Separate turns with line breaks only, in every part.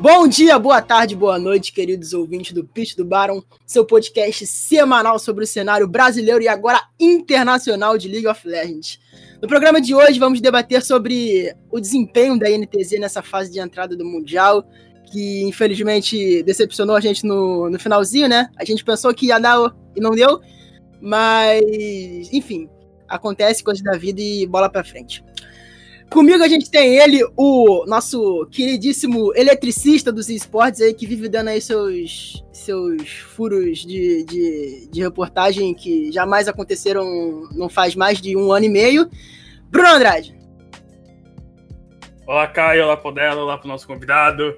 Bom dia, boa tarde, boa noite, queridos ouvintes do Pitch do Baron, seu podcast semanal sobre o cenário brasileiro e agora internacional de League of Legends. No programa de hoje vamos debater sobre o desempenho da NTZ nessa fase de entrada do Mundial, que infelizmente decepcionou a gente no, no finalzinho, né? A gente pensou que ia dar e não deu, mas enfim, acontece coisas da vida e bola pra frente. Comigo a gente tem ele, o nosso queridíssimo eletricista dos esportes aí, que vive dando aí seus, seus furos de, de, de reportagem que jamais aconteceram não faz mais de um ano e meio. Bruno Andrade.
Olá, Caio, olá, Podela, olá pro nosso convidado.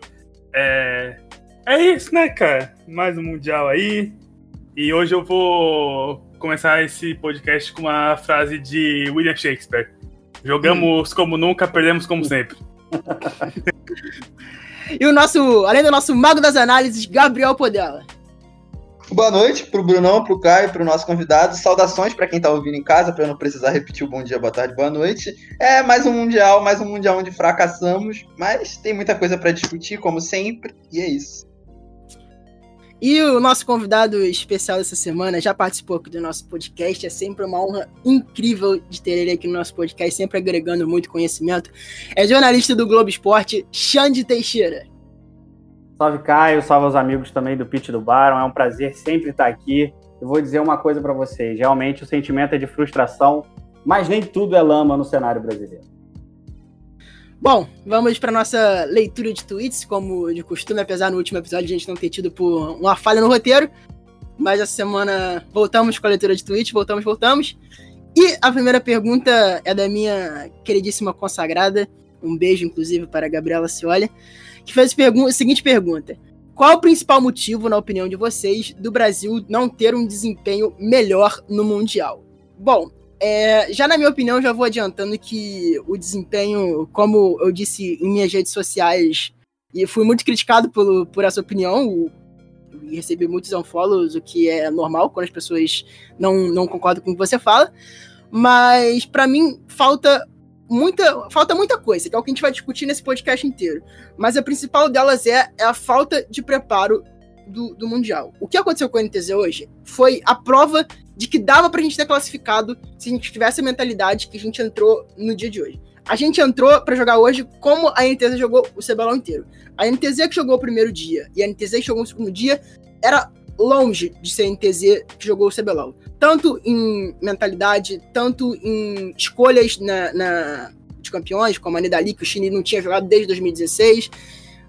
É... é isso, né, cara? Mais um Mundial aí. E hoje eu vou começar esse podcast com uma frase de William Shakespeare. Jogamos hum. como nunca, perdemos como sempre.
e o nosso, além do nosso mago das análises, Gabriel Podela.
Boa noite pro Brunão, pro Caio, pro nosso convidado. Saudações para quem tá ouvindo em casa, para não precisar repetir o bom dia, boa tarde, boa noite. É mais um mundial, mais um mundial onde fracassamos, mas tem muita coisa para discutir, como sempre, e é isso.
E o nosso convidado especial dessa semana já participou aqui do nosso podcast. É sempre uma honra incrível de ter ele aqui no nosso podcast, sempre agregando muito conhecimento. É jornalista do Globo Esporte, Xande Teixeira.
Salve Caio, salve os amigos também do Pitch do Baron. É um prazer sempre estar aqui. Eu vou dizer uma coisa para vocês: realmente o sentimento é de frustração, mas nem tudo é lama no cenário brasileiro.
Bom, vamos para nossa leitura de tweets, como de costume, apesar no último episódio a gente não ter tido por uma falha no roteiro. Mas essa semana voltamos com a leitura de tweets, voltamos, voltamos. E a primeira pergunta é da minha queridíssima consagrada, um beijo inclusive para a Gabriela Ciolha, que fez a seguinte pergunta: Qual o principal motivo, na opinião de vocês, do Brasil não ter um desempenho melhor no Mundial? Bom, é, já na minha opinião, já vou adiantando que o desempenho, como eu disse em minhas redes sociais, e fui muito criticado por, por essa opinião, e recebi muitos unfollows, o que é normal quando as pessoas não, não concordam com o que você fala, mas para mim falta muita, falta muita coisa, que é o que a gente vai discutir nesse podcast inteiro. Mas a principal delas é, é a falta de preparo do, do Mundial. O que aconteceu com a NTZ hoje foi a prova de que dava pra gente ter classificado se a gente tivesse a mentalidade que a gente entrou no dia de hoje. A gente entrou para jogar hoje como a NTZ jogou o CBLOL inteiro. A NTZ que jogou o primeiro dia e a NTZ que jogou o segundo dia era longe de ser a NTZ que jogou o CBLOL. Tanto em mentalidade, tanto em escolhas na, na de campeões, como a Nidali, que o Chile não tinha jogado desde 2016.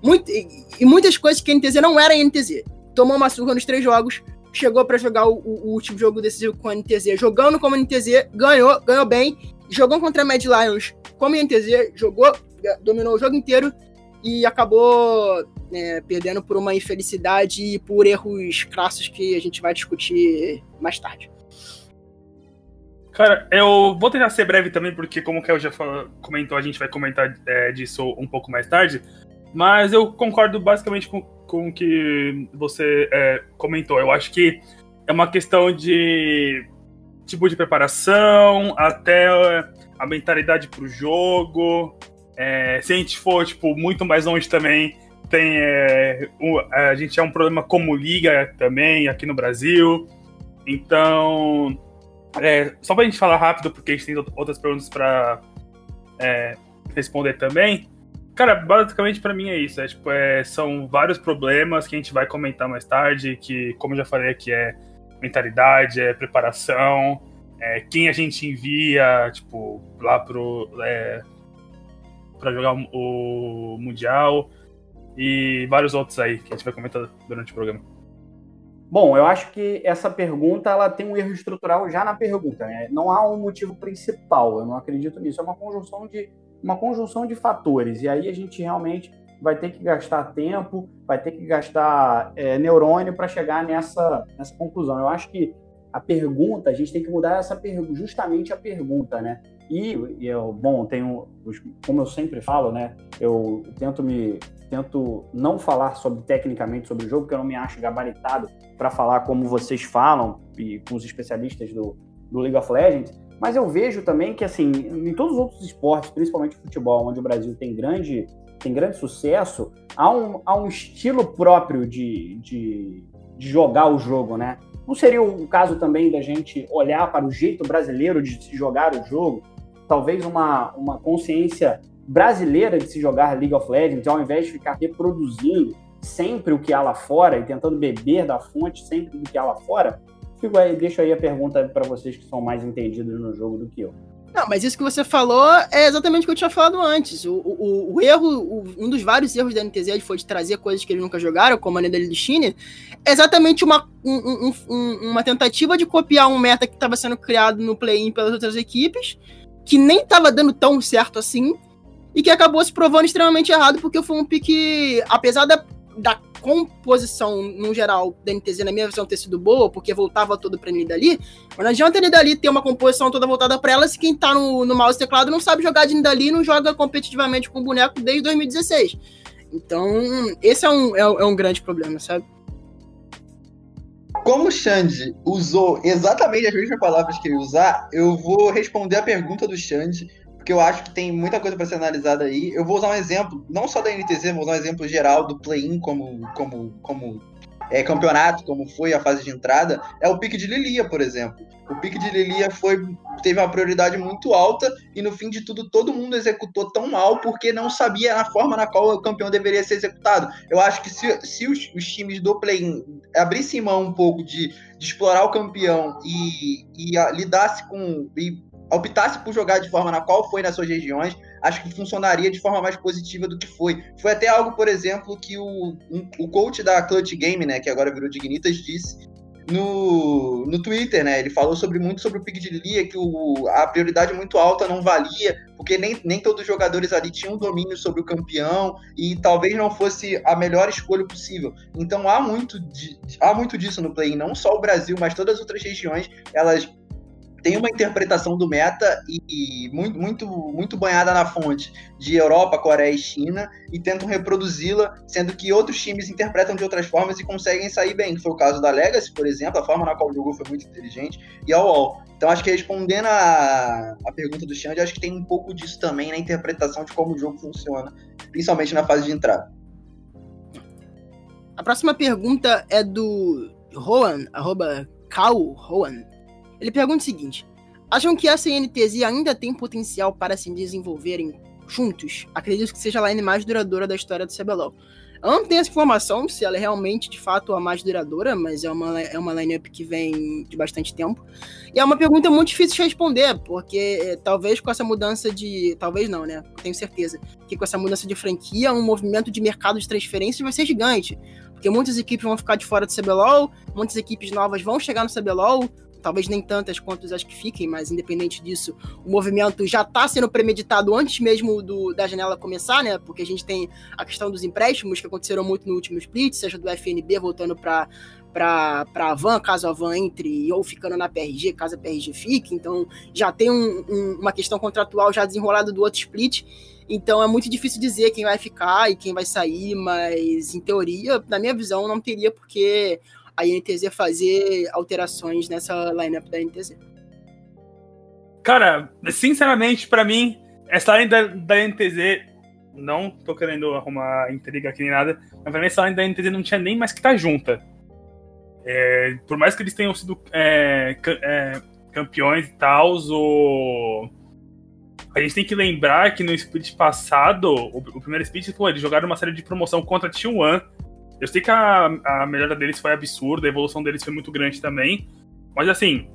Muito, e, e, muitas coisas que a NTZ não era a NTZ. Tomou uma surra nos três jogos, chegou para jogar o, o, último jogo decisivo com a NTZ, jogando como NTZ, ganhou, ganhou bem, jogou contra a Mad Lions como NTZ, jogou, dominou o jogo inteiro e acabou é, perdendo por uma infelicidade e por erros crassos que a gente vai discutir mais tarde.
Cara, eu vou tentar ser breve também, porque como o Kel já falou, comentou, a gente vai comentar é, disso um pouco mais tarde. Mas eu concordo basicamente com, com o que você é, comentou. Eu acho que é uma questão de tipo de preparação, até a mentalidade para o jogo. É, se a gente for tipo, muito mais longe também, tem é, a gente é um problema como liga também aqui no Brasil. Então, é, só para a gente falar rápido, porque a gente tem outras perguntas para é, responder também. Cara, basicamente para mim é isso. É, tipo, é, são vários problemas que a gente vai comentar mais tarde, que, como já falei aqui, é mentalidade, é preparação, é quem a gente envia, tipo, lá pro. É, para jogar o Mundial e vários outros aí que a gente vai comentar durante o programa.
Bom, eu acho que essa pergunta ela tem um erro estrutural já na pergunta. Né? Não há um motivo principal, eu não acredito nisso. É uma conjunção de uma conjunção de fatores. E aí a gente realmente vai ter que gastar tempo, vai ter que gastar é, neurônio para chegar nessa, nessa conclusão. Eu acho que a pergunta, a gente tem que mudar essa justamente a pergunta, né? E, e eu, bom, tenho, como eu sempre falo, né? Eu tento me tento não falar sobre tecnicamente sobre o jogo, porque eu não me acho gabaritado para falar como vocês falam e com os especialistas do, do League of Legends, mas eu vejo também que, assim, em todos os outros esportes, principalmente futebol, onde o Brasil tem grande tem grande sucesso, há um, há um estilo próprio de, de, de jogar o jogo, né? Não seria o caso também da gente olhar para o jeito brasileiro de se jogar o jogo? Talvez uma, uma consciência brasileira de se jogar League of Legends, ao invés de ficar reproduzindo sempre o que há lá fora e tentando beber da fonte sempre do que há lá fora? Fico aí, deixo aí a pergunta para vocês que são mais entendidos no jogo do que eu.
Não, mas isso que você falou é exatamente o que eu tinha falado antes. O, o, o erro, o, um dos vários erros da NTZ foi de trazer coisas que eles nunca jogaram, como a Nedali do Chine, é exatamente uma, um, um, uma tentativa de copiar um meta que estava sendo criado no play-in pelas outras equipes, que nem estava dando tão certo assim, e que acabou se provando extremamente errado, porque foi um pique, apesar da, da composição, no geral, da NTZ, na minha visão, ter sido boa, porque voltava todo pra Nidali, mas não adianta Nidali ter uma composição toda voltada pra ela se quem tá no, no mouse teclado não sabe jogar de Nidali e não joga competitivamente com o boneco desde 2016. Então, esse é um, é, é um grande problema, sabe?
Como o Xande usou exatamente as mesmas palavras que ele usar, eu vou responder a pergunta do Xande porque eu acho que tem muita coisa para ser analisada aí. Eu vou usar um exemplo, não só da NTZ, vou usar um exemplo geral do play-in como, como, como é, campeonato, como foi a fase de entrada, é o pique de Lilia, por exemplo. O pique de Lilia foi, teve uma prioridade muito alta e no fim de tudo todo mundo executou tão mal porque não sabia a forma na qual o campeão deveria ser executado. Eu acho que se, se os, os times do play-in abrissem mão um pouco de, de explorar o campeão e, e a, lidasse com. E optasse por jogar de forma na qual foi nas suas regiões, acho que funcionaria de forma mais positiva do que foi. Foi até algo, por exemplo, que o, um, o coach da Clutch Game, né, que agora virou Dignitas, disse no, no Twitter, né? Ele falou sobre muito sobre o pick de Lilia, que o, a prioridade muito alta não valia, porque nem, nem todos os jogadores ali tinham domínio sobre o campeão e talvez não fosse a melhor escolha possível. Então há muito, de, há muito disso no play, não só o Brasil, mas todas as outras regiões, elas tem uma interpretação do meta e, muito, muito, muito banhada na fonte de Europa, Coreia e China e tentam reproduzi-la, sendo que outros times interpretam de outras formas e conseguem sair bem. Foi o caso da Legacy, por exemplo, a forma na qual jogou foi muito inteligente, e a UOL. Então acho que respondendo a, a pergunta do Xande, acho que tem um pouco disso também na interpretação de como o jogo funciona, principalmente na fase de entrada.
A próxima pergunta é do Roan, arroba Cal Roan. Ele pergunta o seguinte: acham que a CNTZ ainda tem potencial para se desenvolverem juntos? Acredito que seja a line mais duradoura da história do CBLOL. Eu não tenho essa informação se ela é realmente, de fato, a mais duradoura, mas é uma, é uma lineup que vem de bastante tempo. E é uma pergunta muito difícil de responder, porque eh, talvez com essa mudança de. Talvez não, né? Tenho certeza. Que com essa mudança de franquia, um movimento de mercado de transferências vai ser gigante. Porque muitas equipes vão ficar de fora do CBLOL, muitas equipes novas vão chegar no CBLOL, talvez nem tantas quanto as que fiquem, mas independente disso, o movimento já está sendo premeditado antes mesmo do, da janela começar, né? Porque a gente tem a questão dos empréstimos que aconteceram muito no último split, seja do FNB voltando para para a Van, caso a Van entre, ou ficando na PRG, caso a PRG fique. Então, já tem um, um, uma questão contratual já desenrolada do outro split. Então, é muito difícil dizer quem vai ficar e quem vai sair, mas, em teoria, na minha visão, não teria, porque a NTZ fazer alterações nessa lineup da NTZ.
Cara, sinceramente, para mim, essa line da, da NTZ, não tô querendo arrumar intriga aqui nem nada, mas pra mim essa line da NTZ não tinha nem mais que estar tá junta. É, por mais que eles tenham sido é, é, campeões e tal, o... a gente tem que lembrar que no split passado, o, o primeiro split, pô, eles jogaram uma série de promoção contra T1 eu sei que a, a melhora deles foi absurda, a evolução deles foi muito grande também. Mas assim,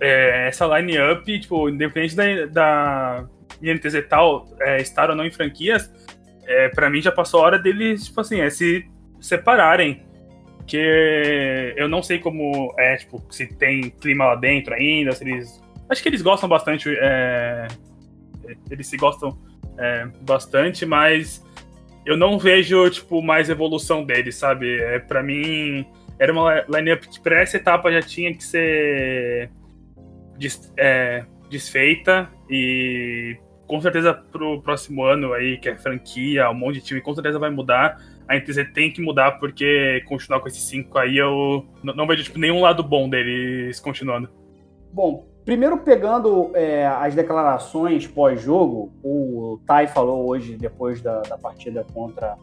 é, essa line-up, tipo, independente da, da INTZ tal, é, estar ou não em franquias, é, para mim já passou a hora deles, tipo assim, é, se separarem. Porque eu não sei como é, tipo, se tem clima lá dentro ainda, se eles. Acho que eles gostam bastante. É, eles se gostam é, bastante, mas eu não vejo, tipo, mais evolução dele, sabe? É, para mim, era uma lineup que para essa etapa já tinha que ser des, é, desfeita e com certeza pro próximo ano aí, que é franquia, um monte de time, com certeza vai mudar. A NTZ tem que mudar, porque continuar com esses cinco aí, eu não, vejo tipo, nenhum lado bom deles continuando.
Bom, Primeiro, pegando é, as declarações pós-jogo, o Tai falou hoje, depois da, da partida contra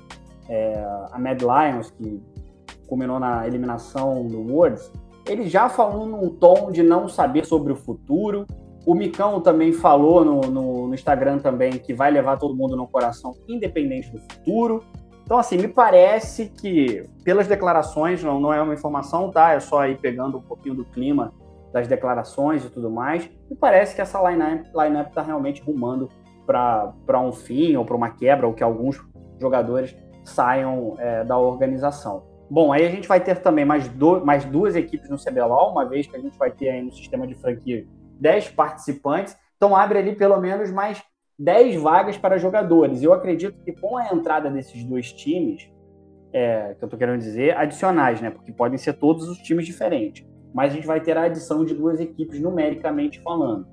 é, a Mad Lions, que culminou na eliminação do Worlds, ele já falou num tom de não saber sobre o futuro. O Micão também falou no, no, no Instagram também que vai levar todo mundo no coração, independente do futuro. Então, assim, me parece que, pelas declarações, não, não é uma informação, tá? É só aí pegando um pouquinho do clima das declarações e tudo mais. Me parece que essa lineup line está realmente rumando para um fim ou para uma quebra, ou que alguns jogadores saiam é, da organização. Bom, aí a gente vai ter também mais, do, mais duas equipes no CBLOL, uma vez que a gente vai ter aí no sistema de franquia 10 participantes. Então abre ali pelo menos mais 10 vagas para jogadores. Eu acredito que com a entrada desses dois times, é, que eu estou querendo dizer, adicionais, né? Porque podem ser todos os times diferentes. Mas a gente vai ter a adição de duas equipes numericamente falando.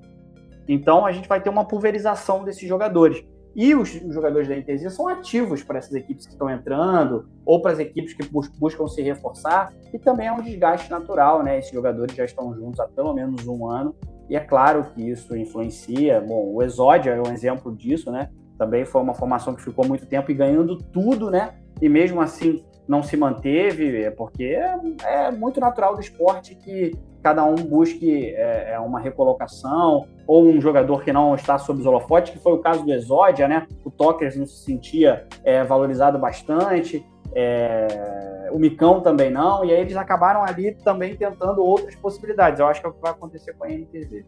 Então a gente vai ter uma pulverização desses jogadores. E os, jogadores da NTZ são ativos para essas equipes que estão entrando, ou para as equipes que bus buscam se reforçar, e também é um desgaste natural, né? Esses jogadores já estão juntos há pelo menos um ano, e é claro que isso influencia. Bom, o Exódia é um exemplo disso, né? Também foi uma formação que ficou muito tempo e ganhando tudo, né? E mesmo assim não se manteve, é porque é, é muito natural do esporte que cada um busque é, é, uma recolocação ou um jogador que não está sob os holofotes, que foi o caso do Exódia, né? O Tokers não se sentia é, valorizado bastante, é, o Micão também não, e aí eles acabaram ali também tentando outras possibilidades. Eu acho que é o que vai acontecer com a NTZ.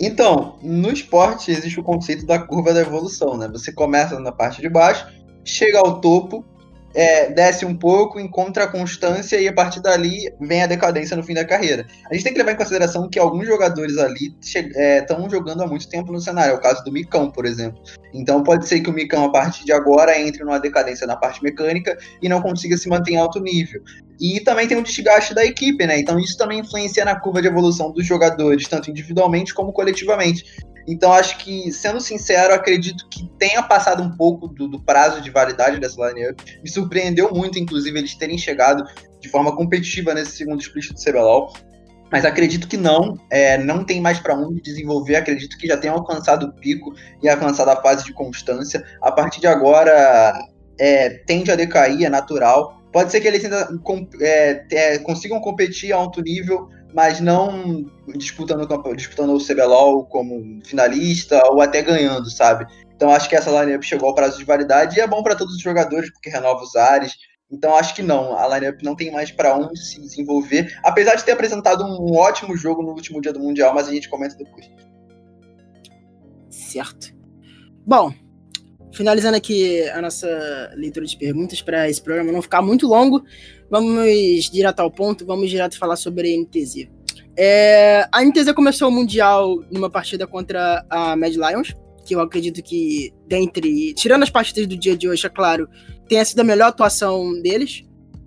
Então, no esporte existe o conceito da curva da evolução, né? Você começa na parte de baixo, chega ao topo é, desce um pouco, encontra a constância e a partir dali vem a decadência no fim da carreira. A gente tem que levar em consideração que alguns jogadores ali estão é, jogando há muito tempo no cenário, é o caso do Micão, por exemplo. Então pode ser que o Micão, a partir de agora, entre numa decadência na parte mecânica e não consiga se manter em alto nível. E também tem um desgaste da equipe, né? Então isso também influencia na curva de evolução dos jogadores, tanto individualmente como coletivamente. Então, acho que, sendo sincero, acredito que tenha passado um pouco do, do prazo de validade dessa lineup. Me surpreendeu muito, inclusive, eles terem chegado de forma competitiva nesse segundo split do CBLOL. Mas acredito que não, é, não tem mais para onde desenvolver. Acredito que já tenham alcançado o pico e alcançado a fase de constância. A partir de agora, é, tende a decair, é natural. Pode ser que eles ainda é, é, consigam competir a alto nível, mas não disputando, disputando o CBLOL como finalista ou até ganhando, sabe? Então acho que essa lineup chegou ao prazo de validade e é bom para todos os jogadores porque renova os ares. Então acho que não, a lineup não tem mais para onde se desenvolver, apesar de ter apresentado um ótimo jogo no último dia do mundial, mas a gente comenta depois.
Certo. Bom, finalizando aqui a nossa leitura de perguntas para esse programa não ficar muito longo, vamos direto ao ponto, vamos direto falar sobre a NTZ. É, a NTZ começou o Mundial numa partida contra a Mad Lions, que eu acredito que, dentre. Tirando as partidas do dia de hoje, é claro, tenha sido a melhor atuação deles,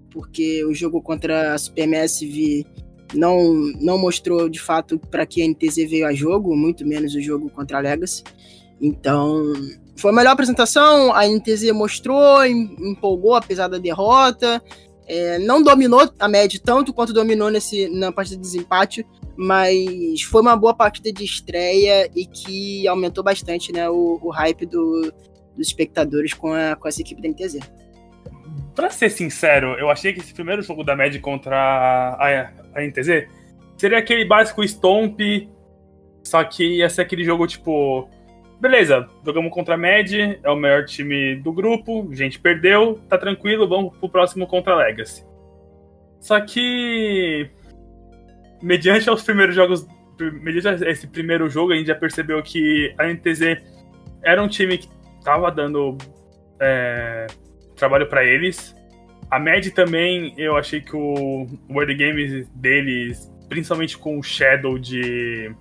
porque o jogo contra a SuperMSV não, não mostrou de fato para que a NTZ veio a jogo, muito menos o jogo contra a Legacy. Então, foi a melhor apresentação, a NTZ mostrou, empolgou apesar da derrota. É, não dominou a média tanto quanto dominou nesse, na partida de desempate, mas foi uma boa partida de estreia e que aumentou bastante né, o, o hype do, dos espectadores com, a, com essa equipe da NTZ.
Pra ser sincero, eu achei que esse primeiro jogo da MED contra a, a NTZ seria aquele básico Stomp, só que ia ser aquele jogo tipo beleza, jogamos contra a Med, é o melhor time do grupo, a gente perdeu, tá tranquilo, vamos pro próximo contra a Legacy. Só que, mediante os primeiros jogos, mediante esse primeiro jogo, a gente já percebeu que a NTZ era um time que tava dando é, trabalho para eles. A Med também, eu achei que o World Games deles, principalmente com o Shadow de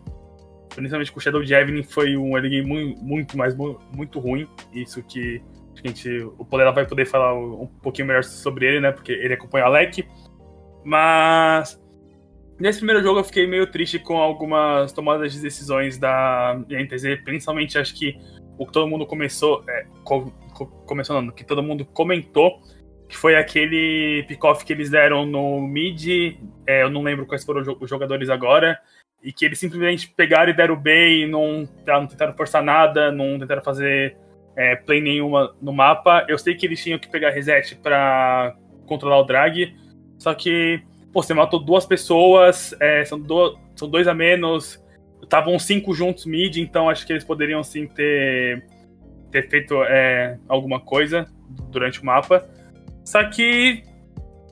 principalmente com o Shadow de Evelyn, foi um early game muito, muito mais muito ruim. Isso que a gente, o Polera vai poder falar um pouquinho melhor sobre ele, né? Porque ele acompanha a Alec. Mas nesse primeiro jogo eu fiquei meio triste com algumas tomadas de decisões da NTZ, principalmente acho que o que todo mundo começou, é, co começou não, que todo mundo comentou, que foi aquele pick-off que eles deram no mid, é, eu não lembro quais foram os jogadores agora, e que eles simplesmente pegaram e deram bem, não, não tentaram forçar nada, não tentaram fazer é, play nenhuma no mapa. Eu sei que eles tinham que pegar reset para controlar o drag, só que pô, você matou duas pessoas, é, são, do, são dois a menos, estavam cinco juntos mid, então acho que eles poderiam sim ter, ter feito é, alguma coisa durante o mapa. Só que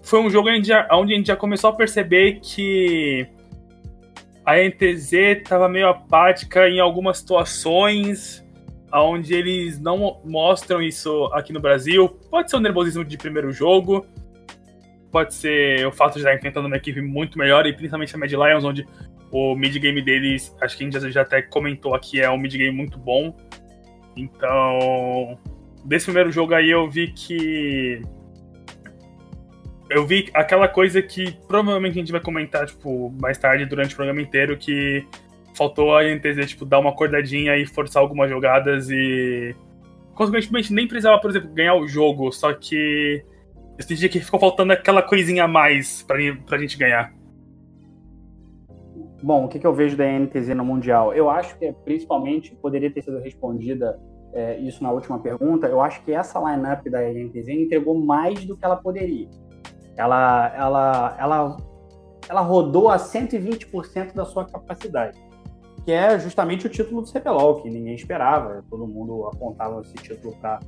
foi um jogo onde a gente já começou a perceber que a NTZ estava meio apática em algumas situações onde eles não mostram isso aqui no Brasil. Pode ser o nervosismo de primeiro jogo, pode ser o fato de estar enfrentando uma equipe muito melhor, e principalmente a Mad Lions, onde o mid game deles, acho que a gente já até comentou aqui, é um mid game muito bom. Então, desse primeiro jogo aí eu vi que eu vi aquela coisa que provavelmente a gente vai comentar, tipo, mais tarde durante o programa inteiro, que faltou a NTZ, tipo, dar uma acordadinha e forçar algumas jogadas e. Consequentemente, nem precisava, por exemplo, ganhar o jogo, só que eu senti que ficou faltando aquela coisinha a mais pra, pra gente ganhar.
Bom, o que, que eu vejo da NTZ no Mundial? Eu acho que, principalmente, poderia ter sido respondida é, isso na última pergunta. Eu acho que essa lineup da NTZ entregou mais do que ela poderia. Ela, ela, ela, ela rodou a 120% da sua capacidade, que é justamente o título do CBLOL, que ninguém esperava. Todo mundo apontava esse título para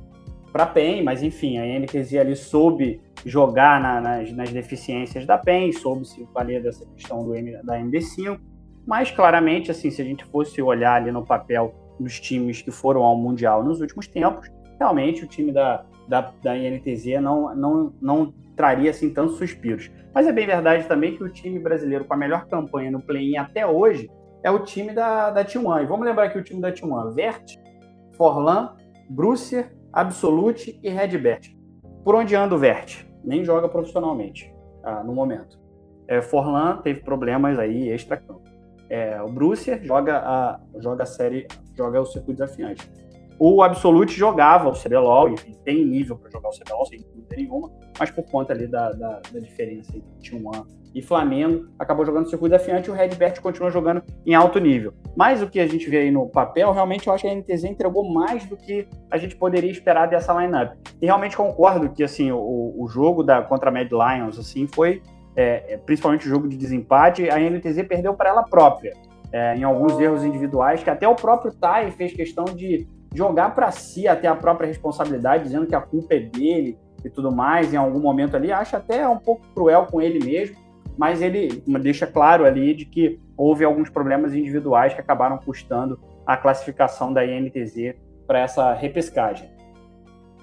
para PEN, mas enfim, a NTZ ali soube jogar na, nas, nas, deficiências da PEN, soube se valer dessa questão do M, da MD5, mas claramente, assim, se a gente fosse olhar ali no papel dos times que foram ao Mundial nos últimos tempos, realmente o time da, da, da INTZ não, não, não traria assim tantos suspiros. Mas é bem verdade também que o time brasileiro com a melhor campanha no play-in até hoje é o time da, da T1. E vamos lembrar que o time da T1, Vert, Forlan, Brucer, Absolute e Redbert. Por onde anda o Vert? Nem joga profissionalmente ah, no momento. É, Forlan teve problemas aí extra-campo. É, o Brucer joga a, joga a série, joga o circuito desafiante. O Absolute jogava o CBLOL, enfim, tem nível para jogar o CBLOL, sem dúvida nenhuma, mas por conta ali da, da, da diferença entre T1 e Flamengo, acabou jogando o circuito desafiante e o Redbert continua jogando em alto nível. Mas o que a gente vê aí no papel, realmente eu acho que a NTZ entregou mais do que a gente poderia esperar dessa lineup. E realmente concordo que assim o, o jogo da contra a Mad Lions assim foi é, é principalmente o jogo de desempate, a NTZ perdeu para ela própria. É, em alguns erros individuais, que até o próprio Tai fez questão de jogar para si até a própria responsabilidade, dizendo que a culpa é dele e tudo mais, em algum momento ali, acha até um pouco cruel com ele mesmo, mas ele deixa claro ali de que houve alguns problemas individuais que acabaram custando a classificação da INTZ para essa repescagem.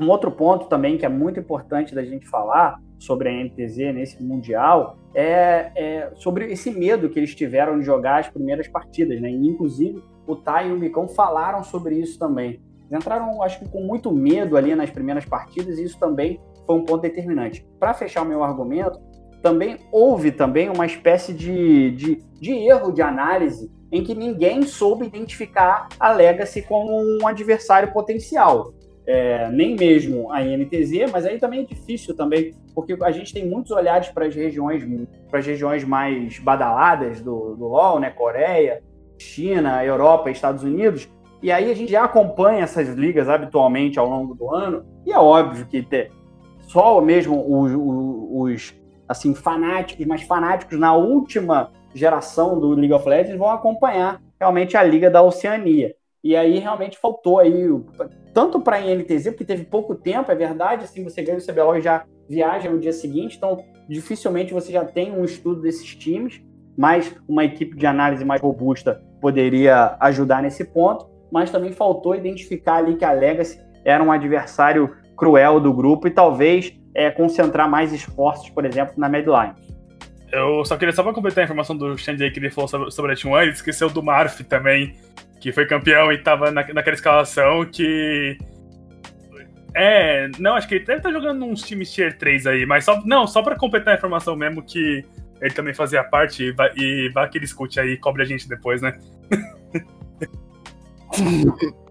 Um outro ponto também que é muito importante da gente falar sobre a NTZ nesse Mundial é, é, sobre esse medo que eles tiveram de jogar as primeiras partidas, né? Inclusive, o Tai e o Micão falaram sobre isso também. Eles entraram, acho que, com muito medo ali nas primeiras partidas e isso também foi um ponto determinante. Para fechar o meu argumento, também houve também uma espécie de, de, de erro de análise em que ninguém soube identificar a Legacy como um adversário potencial. É, nem mesmo a INTZ, mas aí também é difícil também, porque a gente tem muitos olhares para as regiões, para as regiões mais badaladas do, do LoL, né, Coreia, China, Europa, Estados Unidos, e aí a gente já acompanha essas ligas habitualmente ao longo do ano, e é óbvio que ter, só mesmo os, os assim fanáticos, mais fanáticos na última geração do League of Legends vão acompanhar realmente a liga da Oceania. E aí realmente faltou aí tanto para a INTZ, porque teve pouco tempo, é verdade, assim, você ganha o CBLOL e já viaja no dia seguinte, então dificilmente você já tem um estudo desses times, mas uma equipe de análise mais robusta poderia ajudar nesse ponto, mas também faltou identificar ali que a Legacy era um adversário cruel do grupo e talvez é, concentrar mais esforços, por exemplo, na Medline.
Eu só queria só para completar a informação do Xande que ele falou sobre, sobre a T1, ele esqueceu do Marf também, que foi campeão e tava na, naquela escalação que. É, não, acho que ele deve estar tá jogando uns times tier 3 aí, mas só, não, só para completar a informação mesmo que ele também fazia parte e vai, e vai que ele escute aí e cobre a gente depois, né?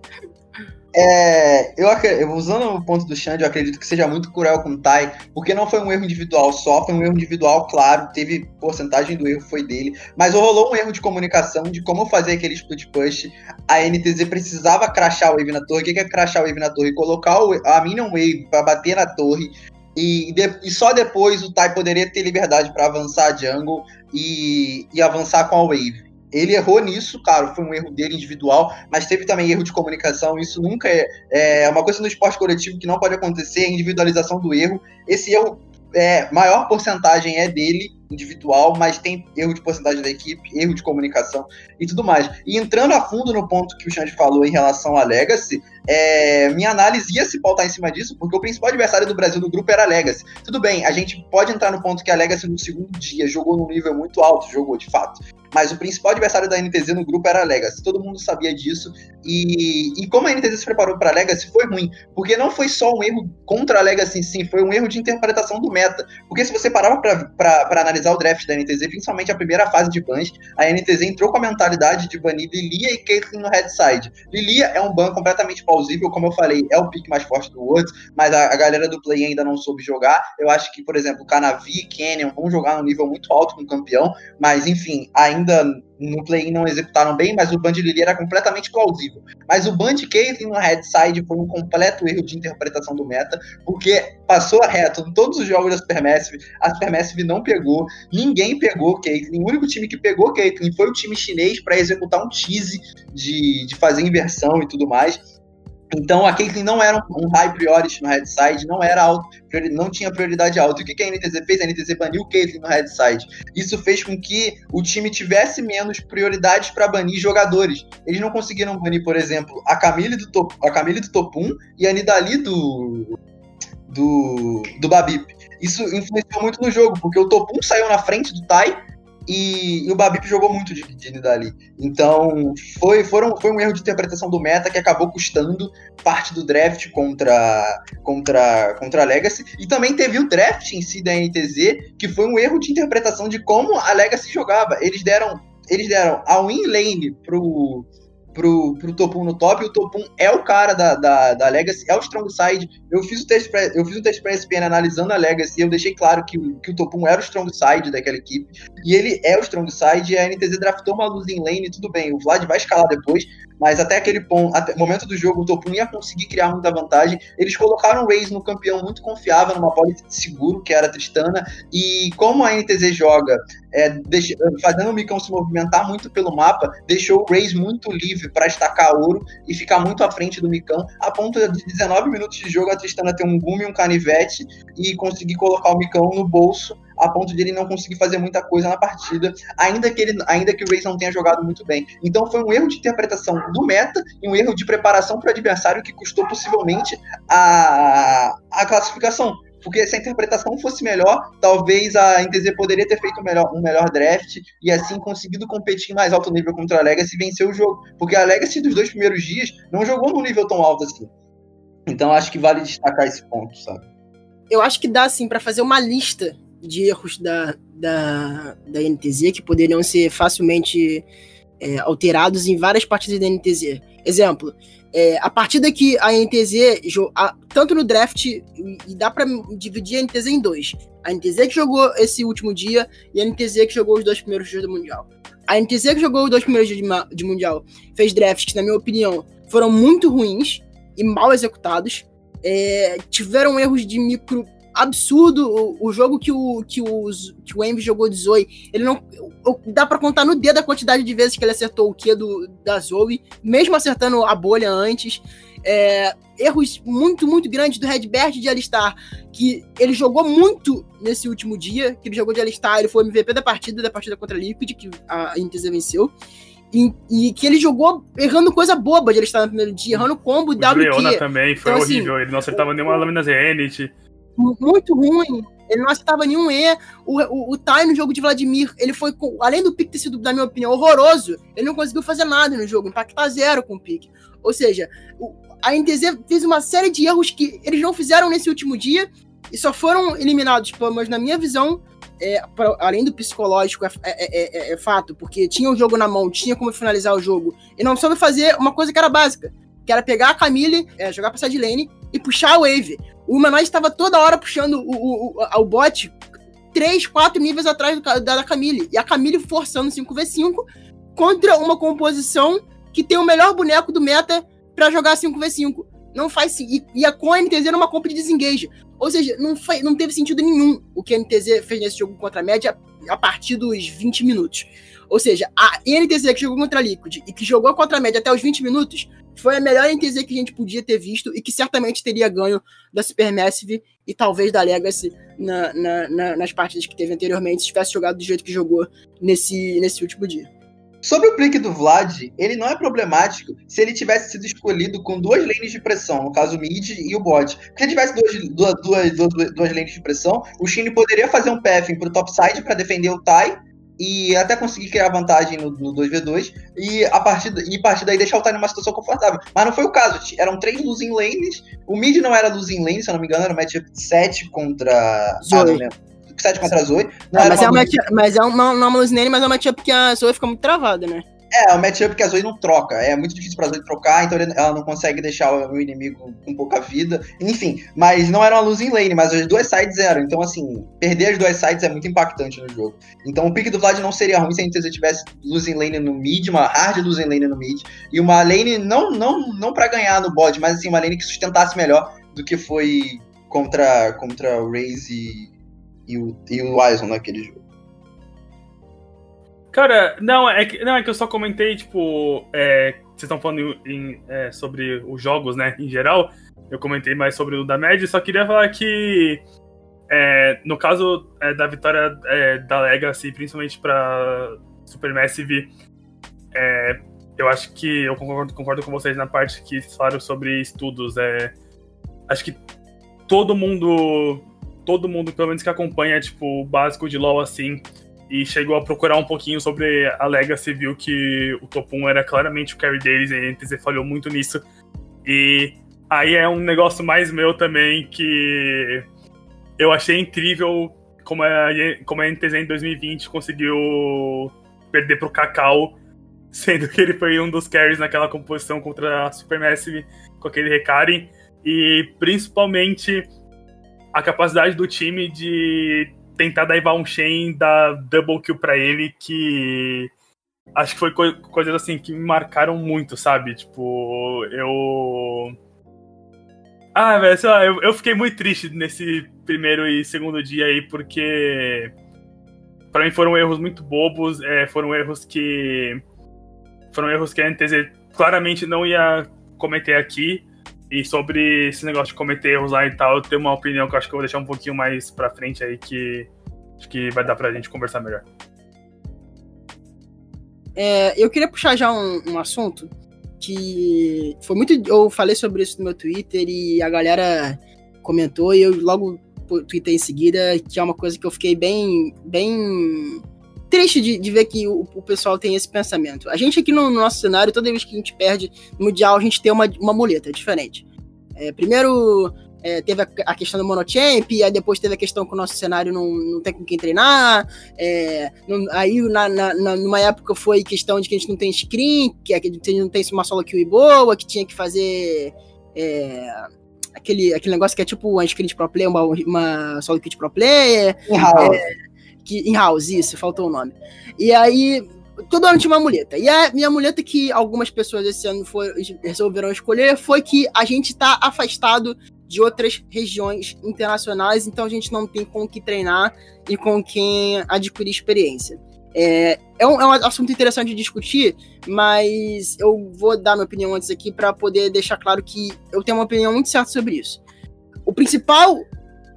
É, eu, usando o ponto do Xande, eu acredito que seja muito cruel com o Tai, porque não foi um erro individual só, foi um erro individual, claro, teve porcentagem do erro, foi dele, mas rolou um erro de comunicação de como fazer aquele split push. A NTZ precisava crachar o wave na torre. O que é crachar o wave na torre? Colocar a Minion Wave para bater na torre. E, de, e, só depois o Tai poderia ter liberdade para avançar jungle e, e avançar com a wave. Ele errou nisso, claro, foi um erro dele individual, mas teve também erro de comunicação. Isso nunca é, é uma coisa no esporte coletivo que não pode acontecer, a individualização do erro. Esse erro, é, maior porcentagem é dele, individual, mas tem erro de porcentagem da equipe, erro de comunicação e tudo mais. E entrando a fundo no ponto que o Xande falou em relação à Legacy, é, minha análise ia se pautar em cima disso, porque o principal adversário do Brasil no grupo era a Legacy. Tudo bem, a gente pode entrar no ponto que a Legacy no segundo dia jogou num nível muito alto, jogou de fato. Mas o principal adversário da NTZ no grupo era a Legacy. Todo mundo sabia disso. E, e como a NTZ se preparou para a Legacy foi ruim. Porque não foi só um erro contra a Legacy em si, foi um erro de interpretação do meta. Porque se você parava para analisar analisar o draft da NTZ, principalmente a primeira fase de bans, a NTZ entrou com a mentalidade de banir Lilia e Caitlyn no headside. Lilia é um ban completamente plausível, como eu falei, é o pick mais forte do Worlds, mas a, a galera do play ainda não soube jogar. Eu acho que, por exemplo, Canavi e Canyon vão jogar num nível muito alto com o campeão, mas enfim, ainda no play-in não executaram bem, mas o ban de Lili era completamente plausível. Mas o ban de Caitlyn no headside foi um completo erro de interpretação do meta, porque passou a reto em todos os jogos da Supermassive, a Supermassive não pegou, ninguém pegou Caitlyn, o único time que pegou Caitlyn foi o time chinês para executar um tease de, de fazer inversão e tudo mais, então a Caitlyn não era um, high priority no headside, não era alto, não tinha prioridade alta. O que, a NTZ fez? A NTZ baniu Caitlyn no headside. Isso fez com que o time tivesse menos prioridades para banir jogadores. Eles não conseguiram banir, por exemplo, a Camille do, top, a Camille do top 1 e a Nidali do, do, do Babip. Isso influenciou muito no jogo, porque o top 1 saiu na frente do Tai e, e, o Babip jogou muito dividindo dali. Então, foi, foram, foi um erro de interpretação do meta que acabou custando parte do draft contra, contra, contra a Legacy. E também teve o draft em si da NTZ, que foi um erro de interpretação de como a Legacy jogava. Eles deram, eles deram a win lane pro, pro, pro Topum no top, o Topum é o cara da, da, da Legacy, é o strong side. Eu fiz o teste pra, eu fiz o teste pra ESPN analisando a Legacy, eu deixei claro que, que o Topum era o strong side daquela equipe, e ele é o strong side, e a NTZ draftou uma luz em lane, tudo bem, o Vlad vai escalar depois, mas até aquele ponto, até, momento do jogo, o Topum ia conseguir criar muita vantagem. Eles colocaram o Raze no campeão muito confiável, numa policy seguro, que era a Tristana, e como a NTZ joga é, deixa, fazendo o Micão se movimentar muito pelo mapa, deixou o Raze muito livre para estacar ouro e ficar muito à frente do Micão, a ponto de 19 minutos de jogo a Tristana ter um boom e um canivete e conseguir colocar o Micão no bolso a ponto de ele não conseguir fazer muita coisa na partida, ainda que ele, ainda que o Raze não tenha jogado muito bem. Então foi um erro de interpretação do meta e um erro de preparação para o adversário que custou possivelmente a, a classificação. Porque se a interpretação fosse melhor, talvez a NTZ poderia ter feito um melhor, um melhor draft e assim conseguido competir em mais alto nível contra a Legacy e vencer o jogo. Porque a Legacy dos dois primeiros dias não jogou num nível tão alto assim. Então acho que vale destacar esse ponto, sabe?
Eu acho que dá, assim, para fazer uma lista de erros da, da, da NTZ que poderiam ser facilmente é, alterados em várias partidas da NTZ. Exemplo, é, a partida que a NTZ, a, tanto no draft, e, dá para dividir a NTZ em dois. A NTZ que jogou esse último dia e a NTZ que jogou os dois primeiros dias do Mundial. A NTZ que jogou os dois primeiros dias de, de Mundial fez drafts que, na minha opinião, foram muito ruins e mal executados. É, tiveram erros de micro absurdo o, o, jogo que o, que, os, que o Envy jogou de Zoe. Ele não. Dá para contar no dedo a quantidade de vezes que ele acertou o Q do, da Zoe, mesmo acertando a bolha antes. É, erros muito, muito grandes do Redbert de Alistar, que ele jogou muito nesse último dia, que ele jogou de Alistar, ele foi MVP da partida, da partida contra a Liquid, que a Intesa venceu. E, e, que ele jogou errando coisa boba de ele estar no primeiro dia, errando combo, o WQ.
Leona também, foi então, assim, horrível. Assim, ele não acertava nenhuma lâmina Zenith
muito ruim. Ele não acertava nenhum E. O, o, o Tai no jogo de Vladimir, ele foi, além do pique ter sido, na minha opinião, horroroso, ele não conseguiu fazer nada no jogo, impactar zero com o pique. Ou seja, o, a NTZ fez uma série de erros que eles não fizeram nesse último dia e só foram eliminados, pelo menos na minha visão, é, pra, além do psicológico, é, é, é, fato, porque tinha o jogo na mão, tinha como finalizar o jogo, e não soube fazer uma coisa que era básica, que era pegar a Camille, é, jogar pra side lane e puxar a wave. O humanoid estava toda hora puxando o, o, o, o bot 3, 4 níveis atrás do, da, da Camille. E a Camille forçando 5v5 contra uma composição que tem o melhor boneco do meta para jogar 5v5. Não faz e, e a com a NTZ numa compra de desengage. Ou seja, não, foi, não teve sentido nenhum o que a NTZ fez nesse jogo contra a média a partir dos 20 minutos. Ou seja, a NTZ que jogou contra a Liquid e que jogou contra a média até os 20 minutos foi a melhor NTZ que a gente podia ter visto e que certamente teria ganho da Supermassive e talvez da Legacy na, na, na, nas partidas que teve anteriormente, se tivesse jogado do jeito que jogou nesse, nesse último dia.
Sobre o pick do Vlad, ele não é problemático se ele tivesse sido escolhido com duas lanes de pressão, no caso o mid e o bot. Se ele tivesse duas, duas, duas, duas, lanes de pressão, o Shin poderia fazer um pathing pro topside para defender o Tai e até conseguir criar vantagem no, no 2v2 e a partir, e a partir daí deixar o Tiny numa situação confortável. Mas não foi o caso, eram três losing lanes, o mid não era losing lane, se eu não me engano, era um matchup 7 contra...
Zoe. Ah,
7 contra a Zoe.
Não, mas, é uma mas é uma, não é uma losing lane, mas é uma matchup que a Zoe fica muito travada, né?
É, é um matchup que a Zoe não troca. É muito difícil pra Zoe trocar, então ela não consegue deixar o inimigo com pouca vida. Enfim, mas não era uma em lane, mas as duas sides eram. Então, assim, perder as duas sides é muito impactante no jogo. Então o pick do Vlad não seria ruim se a NTZ tivesse em lane no mid, uma hard em lane no mid. E uma lane não, não, não para ganhar no bot, mas assim, uma lane que sustentasse melhor do que foi contra, contra o Raze e, o, e o Wyson naquele jogo.
Cara, não é, que, não, é que eu só comentei, tipo, é, vocês estão falando em, é, sobre os jogos, né, em geral. Eu comentei mais sobre o da Med, só queria falar que, é, no caso é, da vitória é, da Legacy, principalmente pra Supermassive, é, eu acho que eu concordo, concordo com vocês na parte que falaram sobre estudos. É, acho que todo mundo, todo mundo, pelo menos que acompanha, tipo, o básico de LoL, assim, e chegou a procurar um pouquinho sobre a Legacy, viu que o top 1 era claramente o carry deles, e a NTZ falhou muito nisso. E aí é um negócio mais meu também que eu achei incrível como a, como a NTZ em 2020 conseguiu perder pro Cacau, sendo que ele foi um dos carries naquela composição contra a Supermassive com aquele Recarim, e principalmente a capacidade do time de tentar daivar um Shen dar double kill pra ele, que acho que foi co coisas assim que me marcaram muito, sabe? Tipo, eu. Ah, velho, sei lá, eu, eu fiquei muito triste nesse primeiro e segundo dia aí, porque para mim foram erros muito bobos, é, foram erros que. Foram erros que a NTZ claramente não ia cometer aqui. E sobre esse negócio de cometer erros lá e tal, eu tenho uma opinião que eu acho que eu vou deixar um pouquinho mais pra frente aí, que acho que vai dar pra gente conversar melhor.
É, eu queria puxar já um, um, assunto que foi muito. Eu falei sobre isso no meu Twitter e a galera comentou e eu logo tweetei em seguida, que é uma coisa que eu fiquei bem, bem triste de, de ver que o, o, pessoal tem esse pensamento. A gente aqui no, no, nosso cenário, toda vez que a gente perde no Mundial, a gente tem uma, uma muleta diferente. É, primeiro é, teve a, a, questão do monochamp, aí depois teve a questão que o nosso cenário não, não tem com quem treinar. É, não, aí na, na, na, numa época foi questão de que a gente não tem screen, que a gente não tem uma solo kill boa, que tinha que fazer é, aquele, aquele negócio que é tipo uma screen de pro player, uma, uma solo de pro player. É, que em house, isso, faltou o nome. E aí, todo ano tinha uma muleta. E a minha muleta que algumas pessoas esse ano resolveram escolher foi que a gente tá afastado de outras regiões internacionais, então a gente não tem com que treinar e com quem adquirir experiência. É, é, um, é um assunto interessante de discutir, mas eu vou dar minha opinião antes aqui para poder deixar claro que eu tenho uma opinião muito certa sobre isso. O principal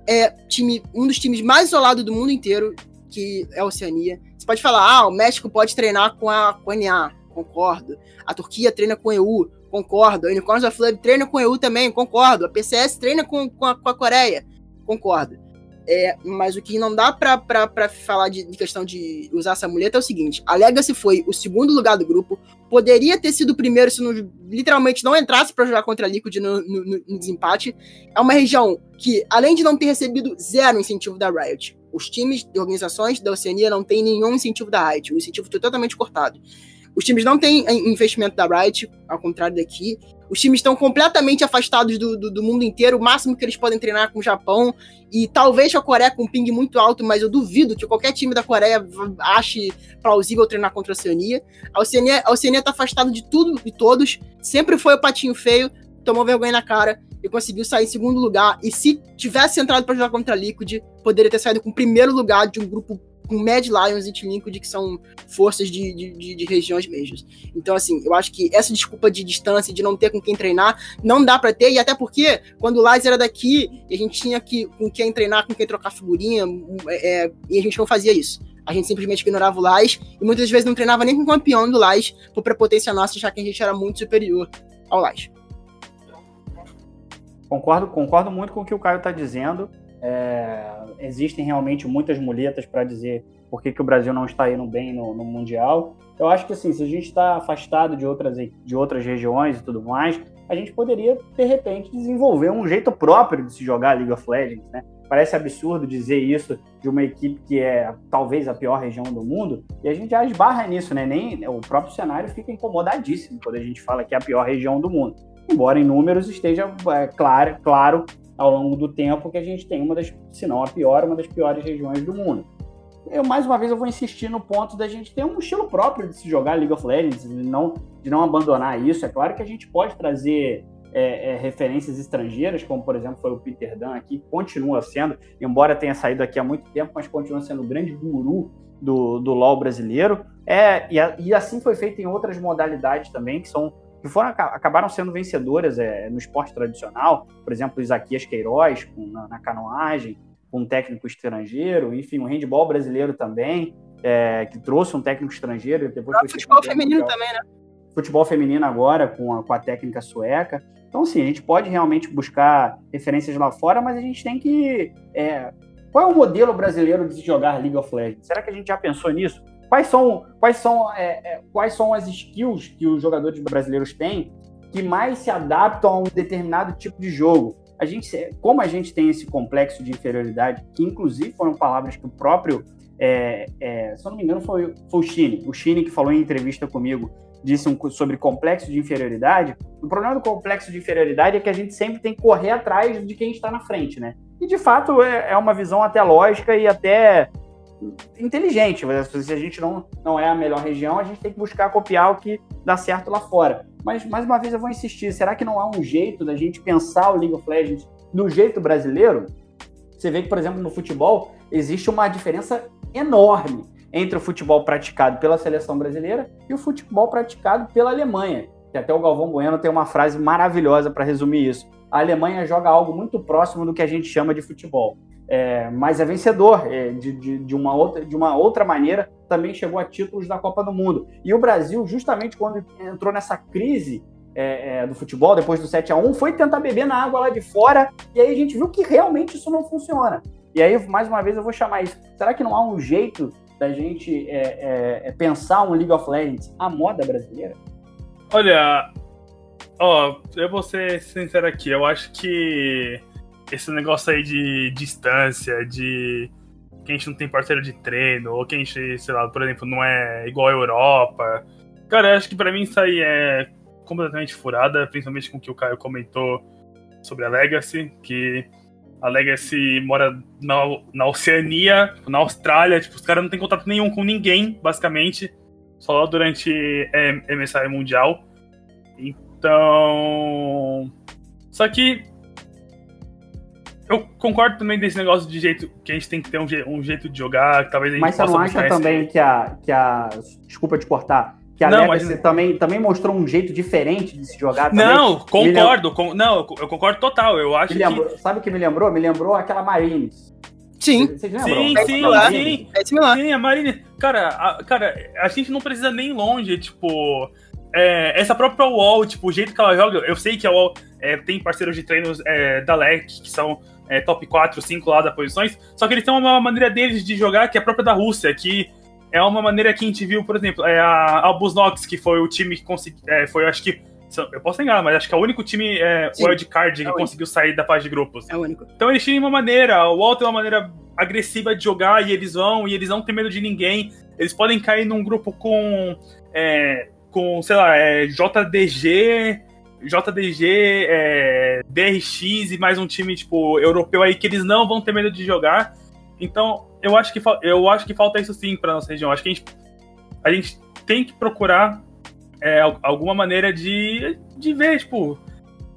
é time, um dos times mais isolados do mundo inteiro que é a Oceania. Você pode falar, ah, o México pode treinar com a, com a NA, concordo. A Turquia treina com a EU, concordo. A Unicorns of Love treina com a EU também, concordo. A PCS treina com, com, a, com a Coreia, concordo. É, mas o que não dá pra, pra, pra falar de, de, questão de usar essa muleta é o seguinte: a Legacy foi o segundo lugar do grupo, poderia ter sido o primeiro se não, literalmente não entrasse para jogar contra a Liquid no, no, no, desempate. É uma região que, além de não ter recebido zero incentivo da Riot, os times de organizações da Oceania não têm nenhum incentivo da Riot, o incentivo foi totalmente cortado. Os times não têm investimento da Riot, ao contrário daqui. Os times estão completamente afastados do, do, do, mundo inteiro. O máximo que eles podem treinar com o Japão. E talvez a Coreia com um ping muito alto, mas eu duvido que qualquer time da Coreia ache plausível treinar contra a Oceania. A Oceania, a Oceania tá afastada de tudo e todos. Sempre foi o patinho feio, tomou vergonha na cara e conseguiu sair em segundo lugar. E se tivesse entrado para jogar contra a Liquid, poderia ter saído com o primeiro lugar de um grupo com Mad Lions e Team Liquid, que são forças de, de, de, regiões mesmas. Então, assim, eu acho que essa desculpa de distância, de não ter com quem treinar, não dá para ter, e até porque, quando o Laz era daqui, a gente tinha que, com quem treinar, com quem trocar figurinha, é, e a gente não fazia isso. A gente simplesmente ignorava o Laz, e muitas vezes não treinava nem com o campeão do Laz, por prepotência nossa, já que a gente era muito superior ao Laz.
Concordo, concordo muito com o que o Caio está dizendo. É, existem realmente muitas muletas para dizer por que, que o Brasil não está indo bem no, no Mundial. Eu acho que assim, se a gente está afastado de outras, de outras regiões e tudo mais, a gente poderia, de repente, desenvolver um jeito próprio de se jogar League of Legends, né? Parece absurdo dizer isso de uma equipe que é talvez a pior região do mundo, e a gente já esbarra nisso, né? Nem o próprio cenário fica incomodadíssimo quando a gente fala que é a pior região do mundo. Embora em números esteja é, claro, claro ao longo do tempo que a gente tem uma das, se não a pior, uma das piores regiões do mundo. Eu, mais uma vez, eu vou insistir no ponto da gente ter um estilo próprio de se jogar League of Legends, de não, de não abandonar isso. É claro que a gente pode trazer é, é, referências estrangeiras, como por exemplo foi o Peter Dunn aqui, continua sendo, embora tenha saído aqui há muito tempo, mas continua sendo o grande guru do, do LoL brasileiro. É, e, e assim foi feito em outras modalidades também, que são que foram, acabaram sendo vencedoras é, no esporte tradicional, por exemplo, Isaquias Queiroz com, na, na, canoagem, com um técnico estrangeiro, enfim, o handball brasileiro também, é, que trouxe um técnico estrangeiro. Depois
o futebol feminino mundial. também, né?
Futebol feminino agora, com a, com a técnica sueca. Então, sim, a gente pode realmente buscar referências lá fora, mas a gente tem que. É, qual é o modelo brasileiro de jogar League of Legends? Será que a gente já pensou nisso? Quais são, quais são, é, é, quais são as skills que os jogadores brasileiros têm que mais se adaptam a um determinado tipo de jogo? A gente, como a gente tem esse complexo de inferioridade, que inclusive foram palavras que o próprio, é, é, se eu não me engano, foi, foi o Chine, o Chine que falou em entrevista comigo, disse um, sobre complexo de inferioridade. O problema do complexo de inferioridade é que a gente sempre tem que correr atrás de quem está na frente, né? E de fato é, é uma visão até lógica e até inteligente. Se a gente não, não é a melhor região, a gente tem que buscar copiar o que dá certo lá fora. Mas, mais uma vez, eu vou insistir: será que não há um jeito da gente pensar o League of Legends do jeito brasileiro? Você vê que, por exemplo, no futebol, existe uma diferença enorme entre o futebol praticado pela seleção brasileira e o futebol praticado pela Alemanha. Que até o Galvão Bueno tem uma frase maravilhosa para resumir isso. A Alemanha joga algo muito próximo do que a gente chama de futebol é, mas é vencedor é, de, de, de, uma outra, de uma outra maneira, também chegou a títulos da Copa do Mundo. E o Brasil, justamente quando entrou nessa crise é, é do futebol, depois do 7 a 1 foi tentar beber na água lá de fora, e aí a gente viu que realmente isso não funciona. E aí, mais uma vez, eu vou chamar isso. Será que não há um jeito da gente é, é, pensar um League of Legends à moda brasileira?
Olha, ó, eu vou ser sincero aqui, eu acho que esse negócio aí de distância, de que a gente não tem parceiro de treino, ou que a gente, sei lá, por exemplo, não é igual a Europa. Cara, eu acho que para mim isso aí é completamente furada, principalmente com o que o Caio comentou sobre a Legacy, que a Legacy mora na, na Oceania, na Austrália, tipo, os caras não têm contato nenhum com ninguém, basicamente, só durante é, MSI Mundial. Então. Só que eu concordo também desse negócio de jeito que a gente tem que ter um, je um jeito de jogar, que talvez a gente
Mas você não acha também que a, que a. Desculpa te cortar. Que a não, mas... também, também mostrou um jeito diferente de se jogar também.
Não, concordo. Com, não, eu concordo total. Eu acho
lembrou, que. Sabe o que me lembrou? Me lembrou aquela Marines.
Sim. Vocês sim, sim, sim, é sim. a Marine. Cara, a, cara, a gente não precisa nem longe, tipo. É, essa própria Wall, tipo, o jeito que ela joga, eu sei que a Wall é, tem parceiros de treinos é, da LEC, que são é, top 4, 5 lá das posições, só que eles têm uma maneira deles de jogar que é própria da Rússia, que é uma maneira que a gente viu, por exemplo, é a Albus Nox, que foi o time que conseguiu, é, foi, acho que, eu posso enganar, mas acho que é o único time é, wildcard é que conseguiu sair da fase de grupos.
É o único.
Então eles tinham uma maneira, o Walt tem uma maneira agressiva de jogar e eles vão, e eles não têm medo de ninguém. Eles podem cair num grupo com é, com sei lá, é, JDG, JDG, é, DRX e mais um time tipo europeu aí que eles não vão ter medo de jogar. Então, eu acho que eu acho que falta isso sim para nossa região. Acho que a gente, a gente tem que procurar é, alguma maneira de, de ver, tipo,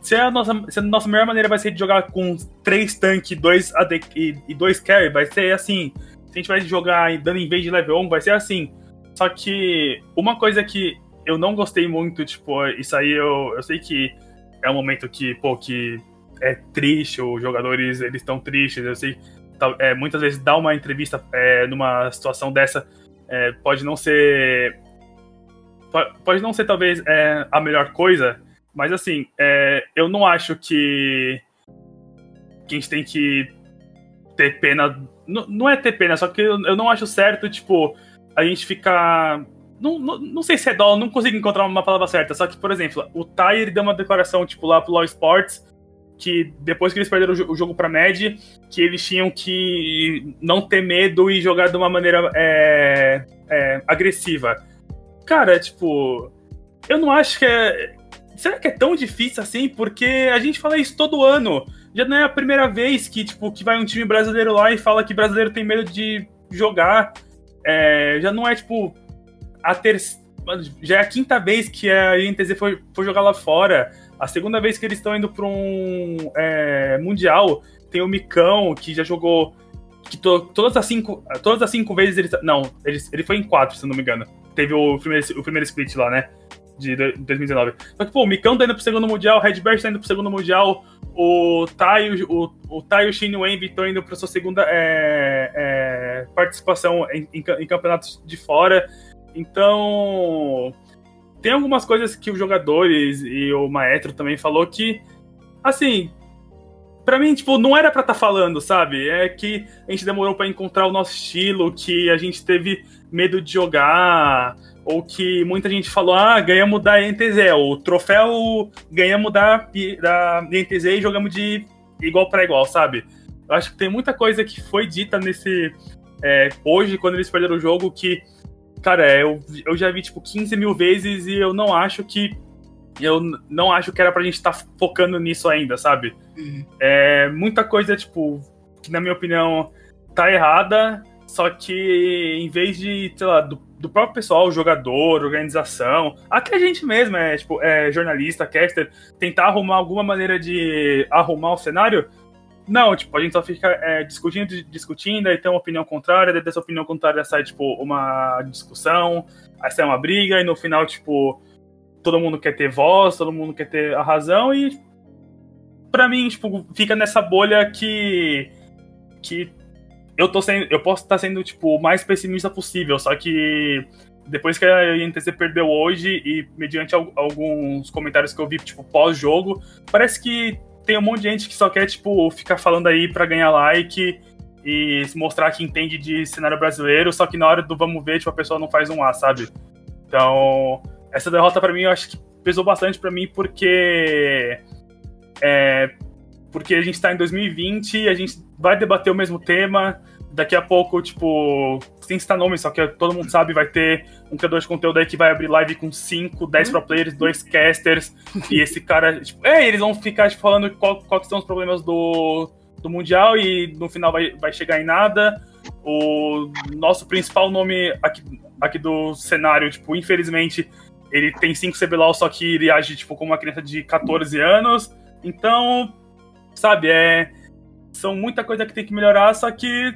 se a, nossa, se a nossa melhor maneira vai ser de jogar com três tanques dois AD e, e dois carry, vai ser assim. Se a gente vai jogar dando em vez de level 1, vai ser assim. Só que uma coisa que eu não gostei muito, tipo, isso aí eu, eu sei que é um momento que, pô, que é triste, os jogadores eles estão tristes, eu sei é, muitas vezes dar uma entrevista é, numa situação dessa é, pode não ser pode não ser talvez é, a melhor coisa, mas assim, é, eu não acho que, que a gente tem que ter pena. Não, não é ter pena, só que eu, eu não acho certo, tipo, a gente ficar. Não, não, não sei se é dó, não consigo encontrar uma palavra certa. Só que, por exemplo, o Tyre deu uma declaração, tipo, lá pro Law Sports, que depois que eles perderam o jogo pra Med, que eles tinham que não ter medo e jogar de uma maneira é, é, agressiva. Cara, tipo, eu não acho que é. Será que é tão difícil assim? Porque a gente fala isso todo ano. Já não é a primeira vez que, tipo, que vai um time brasileiro lá e fala que brasileiro tem medo de jogar. É, já não é, tipo, a terceira. Já é a quinta vez que a INTZ foi, foi jogar lá fora. A segunda vez que eles estão indo para um é, Mundial. Tem o Micão, que já jogou. Que to, todas, as cinco, todas as cinco vezes ele. Não, ele, ele foi em quatro, se não me engano teve o primeiro, o primeiro split lá, né? De 2019. Só que, pô, o Mikão tá indo pro segundo Mundial, o Redbird tá indo pro segundo Mundial, o Tai, o, o Tai e o Shin Wemby estão indo pra sua segunda é, é, participação em, em, em campeonatos de fora. Então, tem algumas coisas que os jogadores e o Maestro também falou que, assim, para mim, tipo, não era para estar tá falando, sabe? É que a gente demorou para encontrar o nosso estilo, que a gente teve medo de jogar, ou que muita gente falou, ah, ganhamos da NTZ, o troféu ganhamos da, da NTZ e jogamos de igual para igual, sabe? Eu acho que tem muita coisa que foi dita nesse. É, hoje, quando eles perderam o jogo, que, cara, eu, eu já vi tipo 15 mil vezes e eu não acho que eu não acho que era pra gente estar tá focando nisso ainda, sabe? Uhum. É muita coisa, tipo, que na minha opinião tá errada, só que em vez de, sei lá, do, do próprio pessoal, jogador, organização, até a gente mesmo, é, tipo, é, jornalista, caster, tentar arrumar alguma maneira de arrumar o cenário, não, tipo, a gente só fica é, discutindo, discutindo, aí tem uma opinião contrária, daí dessa opinião contrária sai, tipo, uma discussão, aí sai uma briga, e no final, tipo, todo mundo quer ter voz, todo mundo quer ter a razão e para mim, tipo, fica nessa bolha que que eu tô sendo, eu posso estar tá sendo tipo o mais pessimista possível, só que depois que a INTZ perdeu hoje e mediante alguns comentários que eu vi tipo pós-jogo, parece que tem um monte de gente que só quer tipo ficar falando aí para ganhar like e mostrar que entende de cenário brasileiro, só que na hora do vamos ver, tipo, a pessoa não faz um A, sabe? Então, essa derrota para mim eu acho que pesou bastante para mim porque é, porque a gente tá em 2020, a gente vai debater o mesmo tema, daqui a pouco, tipo, sem citar nome, só que todo mundo sabe, vai ter um criador de conteúdo aí que vai abrir live com 5, 10 pro players, dois casters, e esse cara, tipo, é, eles vão ficar tipo, falando qual, quais são os problemas do, do Mundial e no final vai, vai chegar em nada. O nosso principal nome aqui, aqui do cenário, tipo, infelizmente, ele tem 5 CBLOL, só que ele age tipo como uma criança de 14 anos. Então, sabe, é são muita coisa que tem que melhorar, só que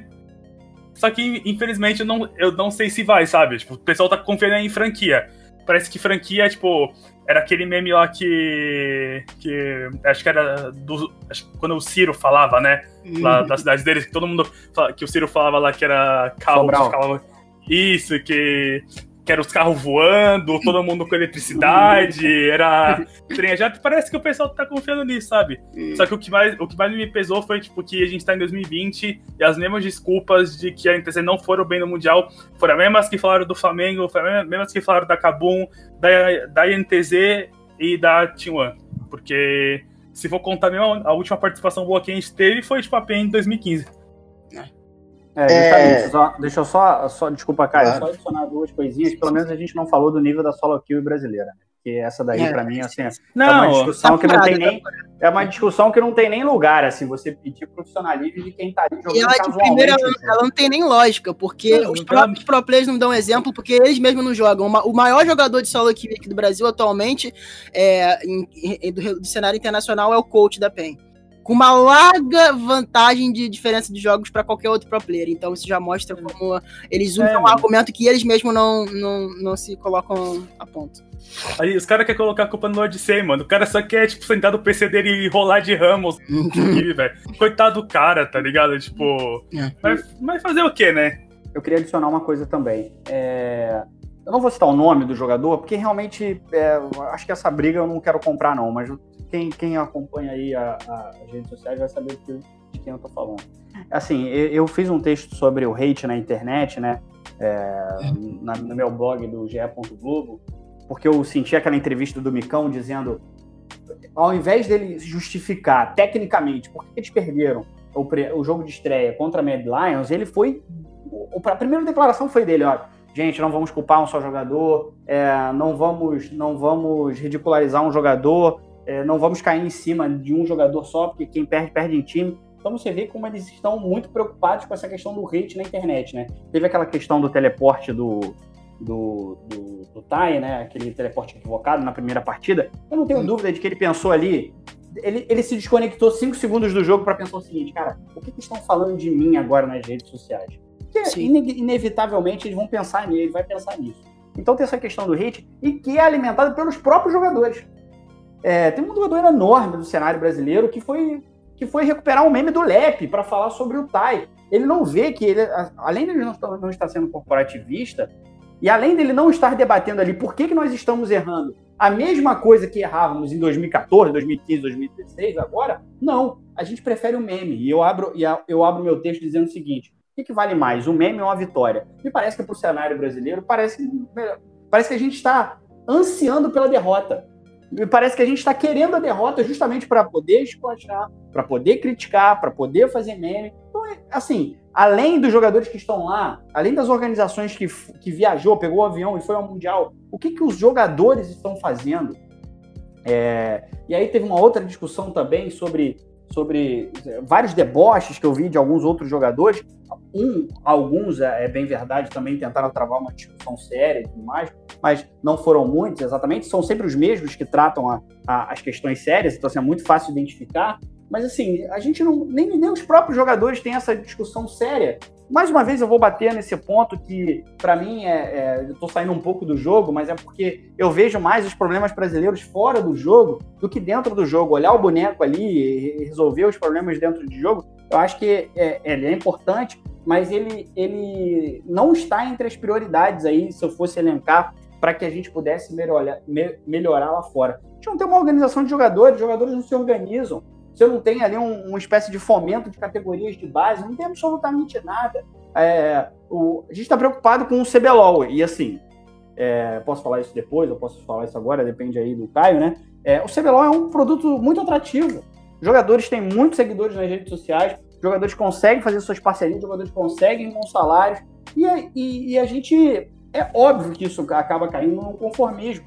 só que infelizmente eu não, eu não sei se vai, sabe? Tipo, o pessoal tá confiando em franquia. Parece que franquia, tipo, era aquele meme lá que que acho que era do acho, quando o Ciro falava, né? Lá da cidade deles, que todo mundo que o Ciro falava lá que era carro, isso, que que era os carros voando, todo mundo com eletricidade, era trem já parece que o pessoal tá confiando nisso, sabe? Só que o que mais, o que mais me pesou foi tipo que a gente tá em 2020 e as mesmas desculpas de que a NTZ não foram bem no mundial foram as mesmas que falaram do Flamengo, foram as mesmas que falaram da Kabum, da da INTZ e da T1, porque se for contar mesmo, a última participação boa que a gente teve foi tipo a PEN em 2015.
É, é... Só, deixa eu só, só desculpa, Caio, claro. só adicionar duas coisinhas. Pelo menos a gente não falou do nível da solo kill brasileira. Né? Que essa daí, é. para mim, assim, não, é uma discussão que não tem nem. É uma discussão que não tem nem lugar, assim, você pedir profissionalismo de quem tá ali jogando. E ela, de primeira,
assim. ela não tem nem lógica, porque não, os não próprios pro players não dão exemplo, porque eles mesmos não jogam. O maior jogador de solo kill aqui do Brasil atualmente é, em, em, do, do cenário internacional é o coach da PEN com uma larga vantagem de diferença de jogos para qualquer outro pro player. Então isso já mostra como eles usam é, um argumento que eles mesmos não, não, não se colocam a ponto.
Aí os caras querem colocar a culpa no Odyssey, mano. O cara só quer, tipo, sentar no PC dele e rolar de Ramos. velho. Coitado do cara, tá ligado? Tipo. É. Mas, mas fazer o quê, né?
Eu queria adicionar uma coisa também. É... Eu não vou citar o nome do jogador, porque realmente é, acho que essa briga eu não quero comprar, não. Mas quem, quem acompanha aí a, a, as redes sociais vai saber de quem eu tô falando. Assim, eu, eu fiz um texto sobre o hate na internet, né? É, na, no meu blog do GE. Globo, porque eu senti aquela entrevista do Micão dizendo, ao invés dele justificar tecnicamente por que eles perderam o, o jogo de estreia contra a Mad Lions, ele foi. A primeira declaração foi dele, ó. Gente, não vamos culpar um só jogador, é, não vamos, não vamos ridicularizar um jogador, é, não vamos cair em cima de um jogador só, porque quem perde, perde em time. Então você vê como eles estão muito preocupados com essa questão do hate na internet, né? Teve aquela questão do teleporte do, do, do, do Tai, né? Aquele teleporte equivocado na primeira partida. Eu não tenho hum. dúvida de que ele pensou ali. Ele, ele se desconectou cinco segundos do jogo para pensar o seguinte, cara, o que, que estão falando de mim agora nas redes sociais? Porque ine inevitavelmente eles vão pensar nele, ele vai pensar nisso. Então tem essa questão do hate e que é alimentada pelos próprios jogadores. É, tem um jogador enorme do cenário brasileiro que foi, que foi recuperar um meme do Lep para falar sobre o Tai. Ele não vê que ele, além de não, não estar sendo corporativista, e além dele não estar debatendo ali por que, que nós estamos errando a mesma coisa que errávamos em 2014, 2015, 2016, agora, não. A gente prefere o meme. E eu abro, eu abro meu texto dizendo o seguinte: o que, que vale mais, um meme ou uma vitória? Me parece que para o cenário brasileiro, parece, parece que a gente está ansiando pela derrota. Me parece que a gente está querendo a derrota justamente para poder esculachar, para poder criticar, para poder fazer meme. Então, é, assim, além dos jogadores que estão lá, além das organizações que, que viajou, pegou o avião e foi ao Mundial, o que, que os jogadores estão fazendo? É, e aí teve uma outra discussão também sobre sobre é, vários deboches que eu vi de alguns outros jogadores. Um, alguns, é, é bem verdade, também tentaram travar uma discussão séria e tudo mais, mas não foram muitos exatamente. São sempre os mesmos que tratam a, a, as questões sérias, então assim, é muito fácil identificar. Mas assim, a gente não. Nem, nem os próprios jogadores têm essa discussão séria. Mais uma vez eu vou bater nesse ponto que, para mim, é, é, eu tô saindo um pouco do jogo, mas é porque eu vejo mais os problemas brasileiros fora do jogo do que dentro do jogo. Olhar o boneco ali e resolver os problemas dentro do jogo, eu acho que é, ele é importante, mas ele, ele não está entre as prioridades aí, se eu fosse elencar, para que a gente pudesse melhorar, melhorar lá fora. A gente não tem uma organização de jogadores, os jogadores não se organizam você não tem ali um, uma espécie de fomento de categorias de base, não tem absolutamente nada. É, o, a gente está preocupado com o CBLOL, e assim, é, posso falar isso depois, eu posso falar isso agora, depende aí do Caio, né? É, o CBLOL é um produto muito atrativo. Jogadores têm muitos seguidores nas redes sociais, jogadores conseguem fazer suas parcerias, jogadores conseguem bons salários, e, e, e a gente. É óbvio que isso acaba caindo no conformismo.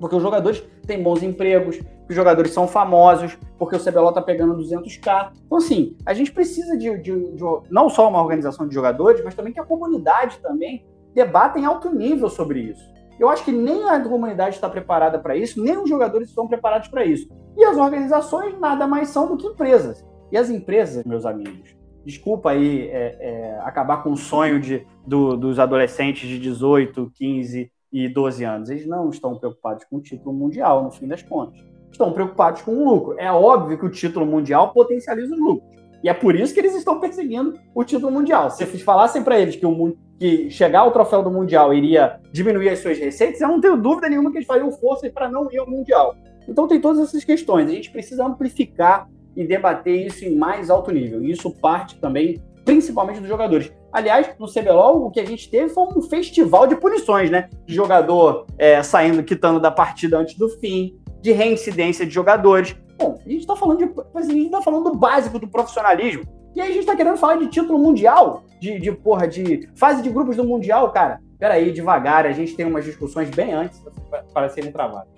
Porque os jogadores têm bons empregos, os jogadores são famosos, porque o CBLOL tá pegando 200k. Então, assim, a gente precisa de, de, de, não só uma organização de jogadores, mas também que a comunidade também debata em alto nível sobre isso. Eu acho que nem a comunidade está preparada para isso, nem os jogadores estão preparados para isso. E as organizações nada mais são do que empresas. E as empresas, meus amigos, desculpa aí é, é, acabar com o sonho de, do, dos adolescentes de 18, 15 e 12 anos. Eles não estão preocupados com o título mundial, no fim das contas. Estão preocupados com o lucro. É óbvio que o título mundial potencializa os lucros. E é por isso que eles estão perseguindo o título mundial. Se falassem para eles que, o, que chegar ao troféu do mundial iria diminuir as suas receitas, eu não tenho dúvida nenhuma que eles fariam força para não ir ao mundial. Então tem todas essas questões. A gente precisa amplificar e debater isso em mais alto nível. E isso parte também, principalmente dos jogadores. Aliás, no CBLOL, o que a gente teve foi um festival de punições, né? De jogador é, saindo, quitando da partida antes do fim, de reincidência de jogadores. Bom, a gente está falando de, a gente tá falando do básico do profissionalismo. E aí a gente está querendo falar de título mundial. de, de, porra, de fase de grupos do Mundial, cara. Peraí, devagar, a gente tem umas discussões bem antes para serem travadas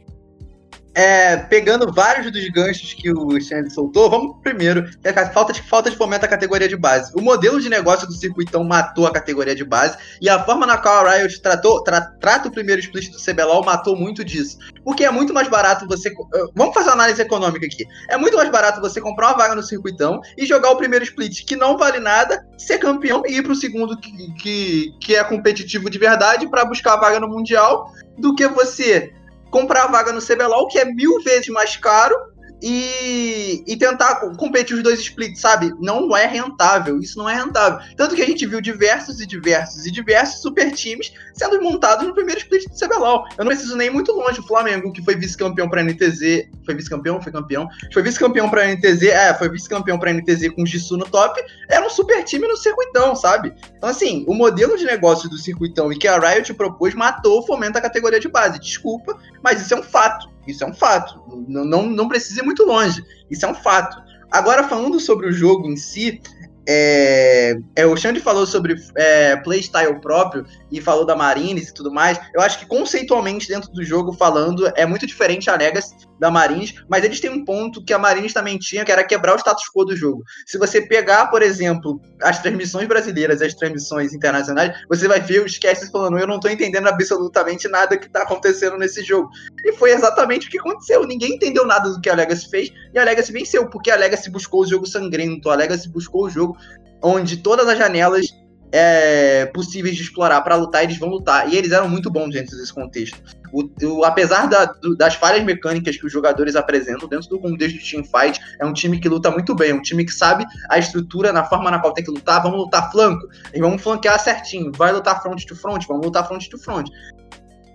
é, pegando vários dos ganchos que o Xande soltou, vamos primeiro, é falta de, falta de fomento à categoria de base. O modelo de negócio do circuitão matou a categoria de base, e a forma na qual a Riot tratou, tra, trata o primeiro split do CBLOL matou muito disso. Porque é muito mais barato você. Eh, vamos fazer uma análise econômica aqui. É muito mais barato você comprar uma vaga no circuitão e jogar o primeiro split, que não vale nada, ser campeão e ir pro segundo, que, que, que é competitivo de verdade, para buscar a vaga no Mundial, do que você comprar a vaga no CBLOL, que é mil vezes mais caro, e, e tentar competir os dois splits, sabe? Não é rentável, isso não é rentável. Tanto que a gente viu diversos e diversos e diversos super times sendo montados no primeiro split do CBLOL. Eu não preciso nem muito longe. O Flamengo, que foi vice-campeão para NTZ, foi vice-campeão? Foi campeão? Foi vice-campeão para NTZ, é, foi vice-campeão para NTZ com o Jisoo no top, era um super time no circuitão, sabe? Então, assim, o modelo de negócio do circuitão e que a Riot propôs matou o fomento da categoria de base. Desculpa, mas isso é um fato. Isso é um fato. Não, não, não precisa muito longe. Isso é um fato. Agora, falando sobre o jogo em si, é, é, o Xande falou sobre é, playstyle próprio e falou da Marines e tudo mais. Eu acho que conceitualmente, dentro do jogo, falando, é muito diferente a Legacy da Marines, mas eles têm um ponto que a Marines também tinha, que era quebrar o status quo do jogo. Se você pegar, por exemplo, as transmissões brasileiras e as transmissões internacionais, você vai ver os casts falando: eu não tô entendendo absolutamente nada que tá acontecendo nesse jogo. E foi exatamente o que aconteceu. Ninguém entendeu nada do que a Legacy fez e a Legacy venceu, porque a Legacy buscou o jogo sangrento, a Legacy buscou o jogo onde todas as janelas é, possíveis de explorar para lutar, eles vão lutar. E eles eram muito bons dentro desse contexto. O, o, apesar da, do, das falhas mecânicas que os jogadores apresentam dentro do contexto de teamfight, é um time que luta muito bem, é um time que sabe a estrutura, na forma na qual tem que lutar. Vamos lutar flanco, e vamos flanquear certinho. Vai lutar front to front, vamos lutar front to front.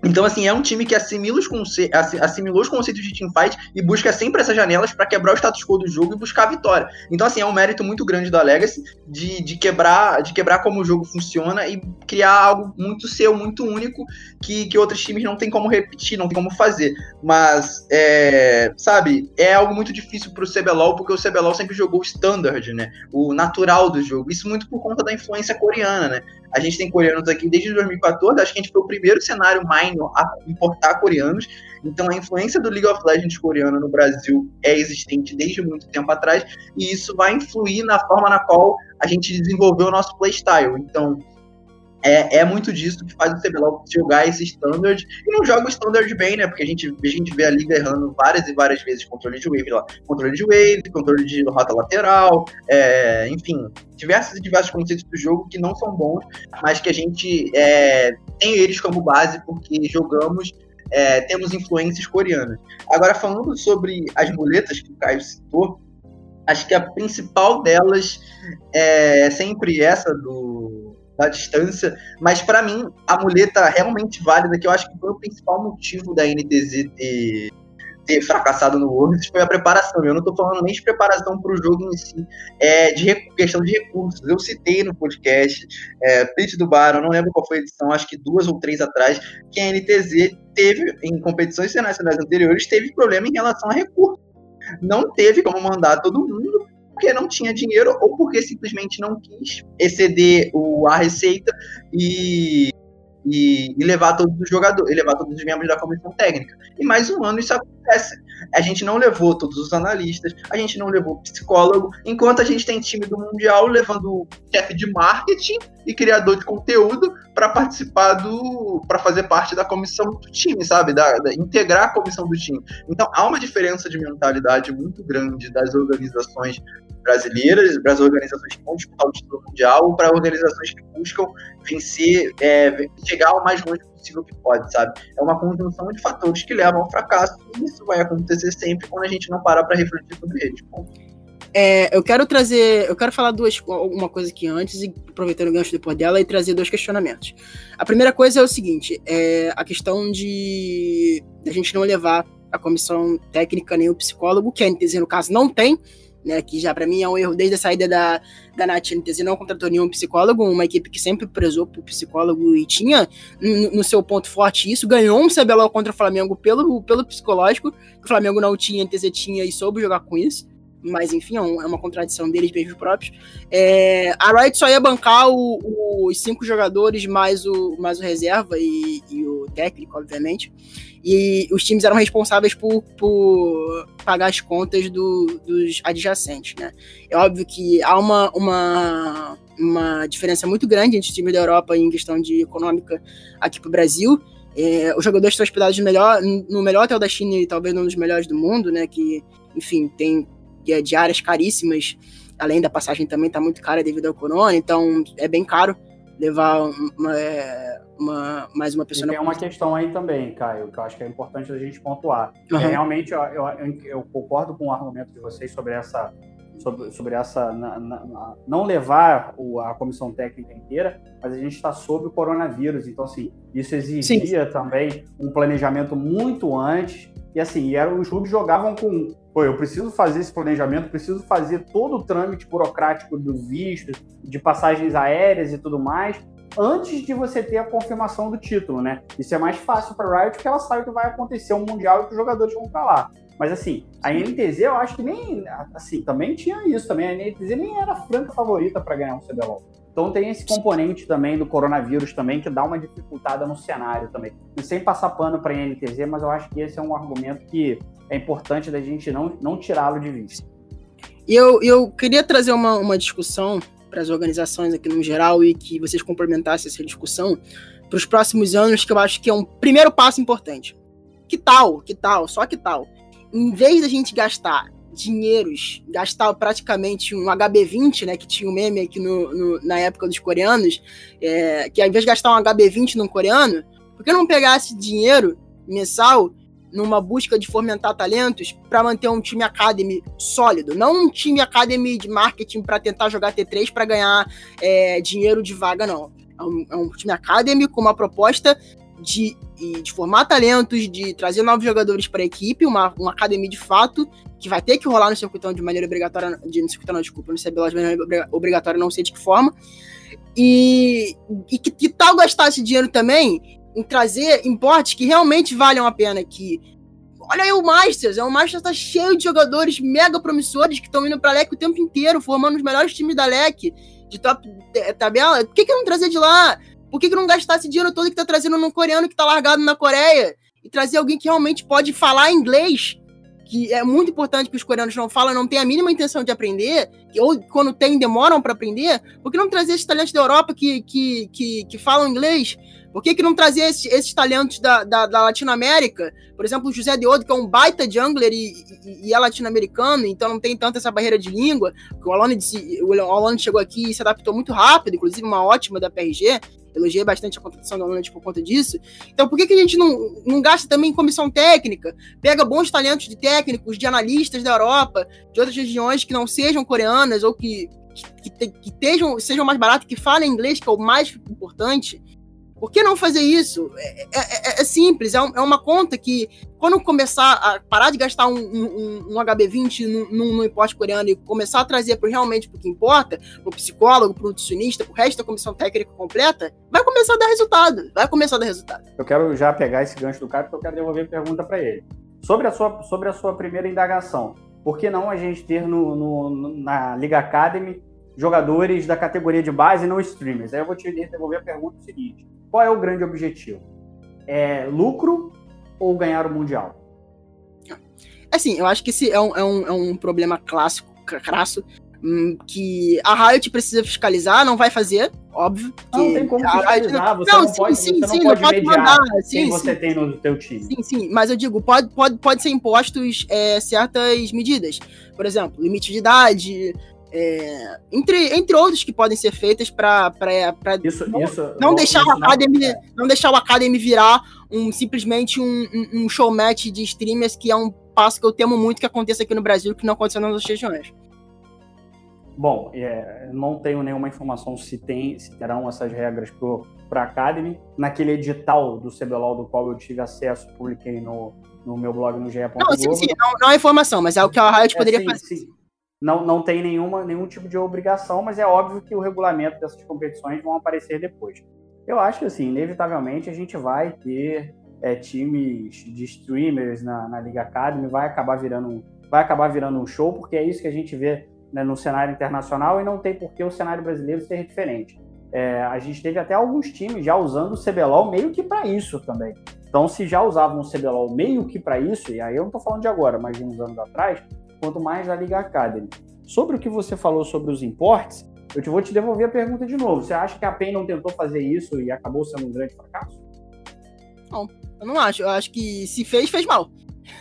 Então, assim, é um time que assimila os assimilou os conceitos de teamfight e busca sempre essas janelas para quebrar o status quo do jogo e buscar a vitória. Então, assim, é um mérito muito grande da Legacy de, de, quebrar, de quebrar como o jogo funciona e criar algo muito seu, muito único, que, que outros times não tem como repetir, não tem como fazer. Mas, é, sabe, é algo muito difícil pro CBLOL, porque o CBLOL sempre jogou o standard, né? O natural do jogo. Isso muito por conta da influência coreana, né? A gente tem coreanos aqui desde 2014, acho que a gente foi o primeiro cenário a importar coreanos. Então a influência do League of Legends coreano no Brasil é existente desde muito tempo atrás, e isso vai influir na forma na qual a gente desenvolveu o nosso playstyle. Então, é, é muito disso que faz o CBLOL jogar esse standard. E não joga o standard bem, né? Porque a gente, a gente vê a liga errando várias e várias vezes controle de wave lá. Controle de wave, controle de rota lateral, é, enfim, diversos e diversos conceitos do jogo que não são bons, mas que a gente é, tem eles como base porque jogamos é, temos influências coreanas. Agora, falando sobre as muletas que o Caio citou, acho que a principal delas é sempre essa do da distância, mas para mim a muleta realmente válida, que eu acho que foi o principal motivo da NTZ ter, ter fracassado no Worlds, foi a preparação. Eu não estou falando nem de preparação para o jogo em si, é de questão de recursos. Eu citei no podcast, é, Pit do Bar, eu não lembro qual foi a edição, acho que duas ou três atrás, que a NTZ teve, em competições internacionais anteriores, teve problema em relação a recursos. Não teve como mandar todo mundo, porque não tinha dinheiro ou porque simplesmente não quis exceder o, a receita e, e, e, levar todos os jogadores, levar todos os membros da comissão técnica. E mais um ano isso acontece. A gente não levou todos os analistas, a gente não levou psicólogo, enquanto a gente tem time do Mundial levando chefe de marketing e criador de conteúdo para participar do. para fazer parte da comissão do time, sabe? Da, da, integrar a comissão do time. Então há uma diferença de mentalidade muito grande das organizações brasileiras, das organizações que vão disputar o título mundial, para organizações que buscam vencer, é, chegar o mais longe possível que pode, sabe? É uma conjunção de fatores que levam ao fracasso e isso vai acontecer sempre quando a gente não parar para refletir sobre eles.
É, eu quero trazer, eu quero falar duas, alguma coisa aqui antes e aproveitando o gancho depois dela e trazer dois questionamentos. A primeira coisa é o seguinte, é a questão de a gente não levar a comissão técnica nem o psicólogo, que a NTZ no caso não tem, né, que já para mim é um erro desde a saída da, da NAT NTZ, não contratou nenhum psicólogo, uma equipe que sempre prezou por psicólogo e tinha no, seu ponto forte isso, ganhou um CBLOL contra o Flamengo pelo, pelo psicológico, o Flamengo não tinha, NTZ tinha e soube jogar com isso. mas enfim, é, um, é uma contradição deles mesmos próprios. É, a Riot só ia bancar o, os cinco jogadores mais o, mais o reserva e, e, o técnico, obviamente. E os times eram responsáveis por, por pagar as contas do, dos adjacentes, né? É óbvio que há uma, uma, uma diferença muito grande entre os times da Europa em questão de econômica aqui para o Brasil. É, os jogadores estão hospedados no melhor, no melhor hotel da China e talvez um dos melhores do mundo, né? Que, enfim, tem é diárias caríssimas, além da passagem também está muito cara devido ao corona, então é bem caro levar uma, é, uma mais uma pessoa.
E tem uma questão aí também, Caio, que eu acho que é importante a gente pontuar. Uhum. É, realmente, eu, eu, eu, concordo com o argumento de vocês sobre essa sobre, sobre essa na, na, não levar o, a comissão técnica inteira, mas a gente está sob o coronavírus, então assim isso exigia Sim. também um planejamento muito antes e assim, e era, os clubes jogavam com, pô, eu preciso fazer esse planejamento, preciso fazer todo o trâmite burocrático do visto, de passagens aéreas e tudo mais, antes de você ter a confirmação do título, né? Isso é mais fácil para Riot porque ela sabe que vai acontecer um mundial e que os jogadores vão para lá. Mas assim, a NTZ eu acho que nem assim, também tinha isso também, a NTZ nem era a franca favorita para ganhar um CBLOL. Então tem esse componente também do coronavírus também que dá uma dificultada no cenário também. E sem passar pano para a NTZ, mas eu acho que esse é um argumento que é importante da gente não, não tirá-lo de vista.
E eu, eu queria trazer uma, uma discussão para as organizações aqui no geral e que vocês complementassem essa discussão para os próximos anos, que eu acho que é um primeiro passo importante. Que tal, que tal, só que tal, em vez da gente gastar dinheiros, gastar praticamente um HB20, né, que tinha um meme aqui no, no na época dos coreanos, é, que ao invés de gastar um HB20 num coreano, por que não pegar esse dinheiro mensal numa busca de fomentar talentos para manter um time academy sólido, não um time academy de marketing para tentar jogar T3 para ganhar é, dinheiro de vaga, não. É um, é um time academy com uma proposta de, de formar talentos, de trazer novos jogadores para a equipe, uma, uma academia de fato, que vai ter que rolar no circuitão de maneira obrigatória, de, no circuitão não, desculpa, no CBLOL de maneira obrigatória, não sei de que forma. E, e que, que tal gastar esse dinheiro também em trazer importes que realmente valham a pena, que olha aí o Masters, é o Masters tá cheio de jogadores mega promissores que estão indo pra LEC o tempo inteiro, formando os melhores times da LEC, de top tabela. Por que, que não trazer de lá? Por que, que não gastar esse dinheiro todo que tá trazendo num coreano que tá largado na Coreia? E trazer alguém que realmente pode falar inglês, que é muito importante que os coreanos não falam, não têm a mínima intenção de aprender, ou quando tem, demoram para aprender. Por que não trazer esses talentos da Europa que, que, que, que falam inglês? Por que, que não trazer esses, esses talentos da, da, da Latinoamérica? Por exemplo, o José Deodo, que é um baita jungler e, e, e é latino-americano, então não tem tanto essa barreira de língua. O Alone, o Alone chegou aqui e se adaptou muito rápido, inclusive uma ótima da PRG. Elogiei bastante a contratação do Alone por conta disso. Então, por que, que a gente não, não gasta também em comissão técnica? Pega bons talentos de técnicos, de analistas da Europa, de outras regiões que não sejam coreanas ou que, que, que, que estejam, sejam mais baratos, que falem inglês, que é o mais importante por que não fazer isso? É, é, é, é simples, é, um, é, uma conta que, quando começar a parar de gastar um, um, um HB20 num, num coreano e começar a trazer pro, realmente para o que importa, para o psicólogo, para o nutricionista, para o resto da comissão técnica completa, vai começar a dar resultado. Vai começar a dar resultado.
Eu quero já pegar esse gancho do cara, porque eu quero devolver a pergunta para ele. Sobre a, sua, sobre a sua primeira indagação, por que não a gente ter no, no, na Liga Academy jogadores da categoria de base e não streamers? Aí eu vou te devolver a pergunta seguinte qual é o grande objetivo? É lucro ou ganhar o Mundial?
Assim, eu acho que esse é um, é um, é um problema clássico, crasso, hum, que a Riot precisa fiscalizar, não vai fazer, óbvio.
Não tem como fiscalizar, você não, não sim, pode, sim, você sim, não pode, pode mandar, sim, quem você tem no teu time.
Sim, sim, mas eu digo, pode, pode, pode ser impostos é, certas medidas. Por exemplo, limite de idade, é, entre, entre outros que podem ser feitas para
isso,
não,
isso,
não deixar o Academy é. não deixar o Academy virar um simplesmente um, um, um showmatch de streamers que é um passo que eu temo muito que aconteça aqui no Brasil que não aconteceu nas outras regiões.
Bom, é, não tenho nenhuma informação se tem, se terão essas regras para a Academy. Naquele edital do CBLOL do qual eu tive acesso, publiquei no, no meu blog no GE.
Não, sim, sim, não, não é informação, mas é o que a Riot é, poderia sim, fazer. Sim
não, não tem nenhuma, nenhum tipo de obrigação, mas é óbvio que o regulamento dessas competições vão aparecer depois. Eu acho que, assim, inevitavelmente a gente vai ter é, times de streamers na, na Liga Academy, vai acabar virando um, vai acabar virando um show, porque é isso que a gente vê né, no cenário internacional e não tem por que o cenário brasileiro ser diferente. É, a gente teve até alguns times já usando o CBLOL meio que para isso também. Então, se já usavam o CBLOL meio que para isso, e aí eu não estou falando de agora, mas de uns anos atrás, quanto mais a Liga Academy. Sobre o que você falou sobre os importes, eu te vou te devolver a pergunta de novo. Você acha que a PEN não tentou fazer isso e acabou sendo um grande fracasso?
Não, eu não acho. Eu acho que se fez, fez mal.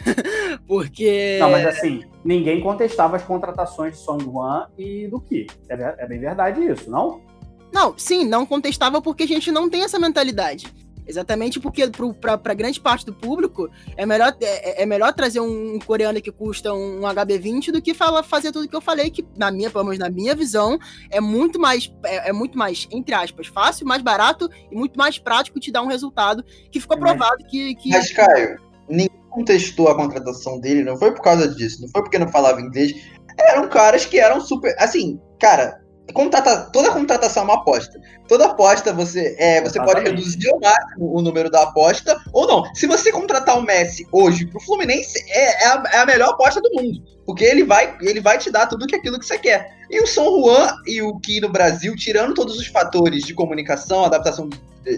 Porque.
Não, mas assim, ninguém contestava as contratações de Song Juan e do Ki. É, é bem verdade isso, não?
Não, sim, não contestava porque a gente não tem essa mentalidade. Exatamente porque para grande parte do público é melhor, é, é, melhor trazer um coreano que custa um HB20 do que fala, fazer tudo que eu falei, que na minha, pelo menos na minha visão, é muito mais, é, é muito mais, entre aspas, fácil, mais barato e muito mais prático te dar um resultado que ficou provado que, que.
Mas, Caio, ninguém contestou a contratação dele, não foi por causa disso, não foi porque não falava inglês. Eram caras que eram super. Assim, cara, Contrata, toda contratação é uma aposta. Toda aposta você, é, você pode reduzir ao máximo o número da aposta ou não. Se você contratar o Messi hoje pro Fluminense, é, é, a, é a melhor aposta do mundo. Porque ele vai, ele vai te dar tudo que aquilo que você quer. E o São Juan e o Ki no Brasil, tirando todos os fatores de comunicação, adaptação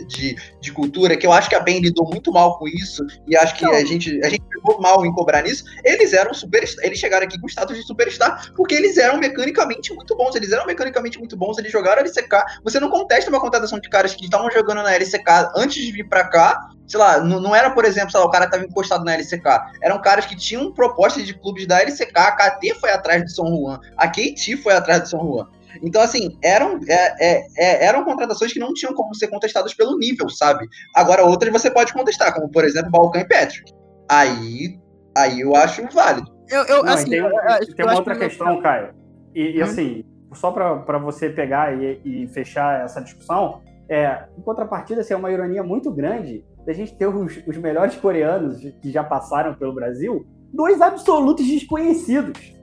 de, de cultura, que eu acho que a PEN lidou muito mal com isso, e acho que a gente, a gente ficou mal em cobrar nisso, eles eram super. Eles chegaram aqui com status de superstar, porque eles eram mecanicamente muito bons. Eles eram mecanicamente muito bons, eles jogaram LCK. Você não contesta uma contratação de caras que estavam jogando na LCK antes de vir para cá. Sei lá, não, não era, por exemplo, lá, o cara estava encostado na LCK. Eram caras que tinham propostas de clubes da LCK. A KT foi atrás do São Juan. A KT foi atrás do São Juan. Então, assim, eram, é, é, é, eram contratações que não tinham como ser contestadas pelo nível, sabe? Agora, outras você pode contestar, como, por exemplo, Balcão e Patrick. Aí, aí eu acho válido.
Eu, eu, não, assim, tem, eu, tem uma outra questão, Caio. E, e hum. assim, só para você pegar e, e, fechar essa discussão, é, em contrapartida, assim, é uma ironia muito grande da gente ter os, os melhores coreanos que já passaram pelo Brasil, dois absolutos desconhecidos.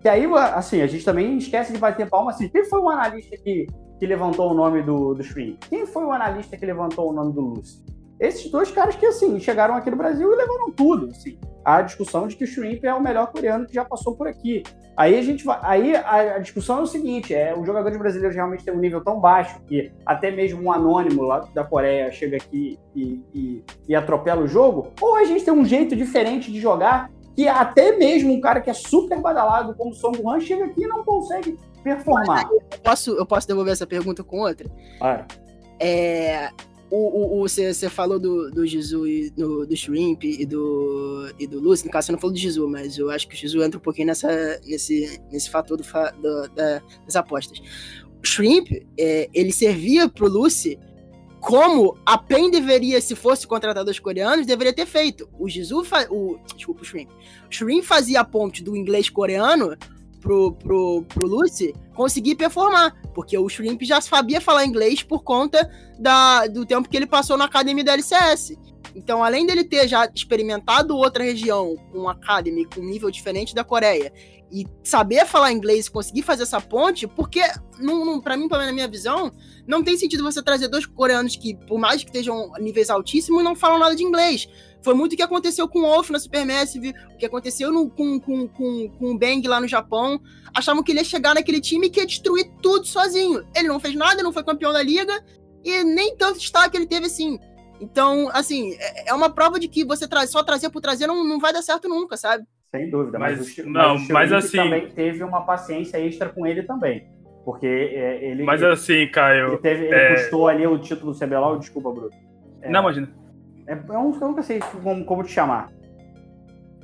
Que aí, assim, a gente também esquece de bater palma assim. Quem foi o analista que, que levantou o nome do, do Shrink? Quem foi o analista que levantou o nome do Lucy? Esses dois caras que, assim, chegaram aqui no Brasil e levaram tudo, assim. A discussão de que o Shrimp é o melhor coreano que já passou por aqui. Aí a gente vai. Aí a, a discussão é o seguinte: é, os jogadores brasileiros realmente têm um nível tão baixo que até mesmo um anônimo lá da Coreia chega aqui e, e, e atropela o jogo, ou a gente tem um jeito diferente de jogar que até mesmo um cara que é super badalado como o Song Juan chega aqui e não consegue performar.
Eu posso, eu posso devolver essa pergunta com outra?
Ah.
É, o, o, você, falou do, do Jizu e do, do Shrimp e do, e do Lucy. No caso, você não falou do Jizu, mas eu acho que o Jizu entra um pouquinho nessa, nesse, nesse fator do, do, da, das apostas. O Shrimp, é, ele servia pro Lucy como a PEN deveria, se fosse contratado os coreanos, deveria ter feito. O Jizu, o, desculpa, o Shrimp. O Shrimp fazia a ponte do inglês coreano pro, pro, pro Lucy conseguir performar, porque o Shrimp já sabia falar inglês por conta da, do tempo que ele passou na academia da LCS. Então, além dele ter já experimentado outra região com academy com um nível diferente da Coreia e saber falar inglês conseguir fazer essa ponte, porque, para mim, na minha visão, não tem sentido você trazer dois coreanos que, por mais que estejam níveis altíssimos, não falam nada de inglês. Foi muito o que aconteceu com o Wolf na Supermassive, o que aconteceu no, com, com, com, com o Bang lá no Japão. Achavam que ele ia chegar naquele time que ia destruir tudo sozinho. Ele não fez nada, não foi campeão da liga, e nem tanto destaque ele teve assim. Então, assim, é, é uma prova de que você tra só trazer por trazer não, não vai dar certo nunca, sabe?
Sem dúvida.
Mas, mas o, não, mas, mas assim.
também teve uma paciência extra com ele também. Porque é, ele.
Mas assim, Caio.
Ele, teve, ele é... custou ali o título do CBLOL, desculpa, Bruno.
É, não, imagina.
É, eu, eu nunca sei como, como te chamar.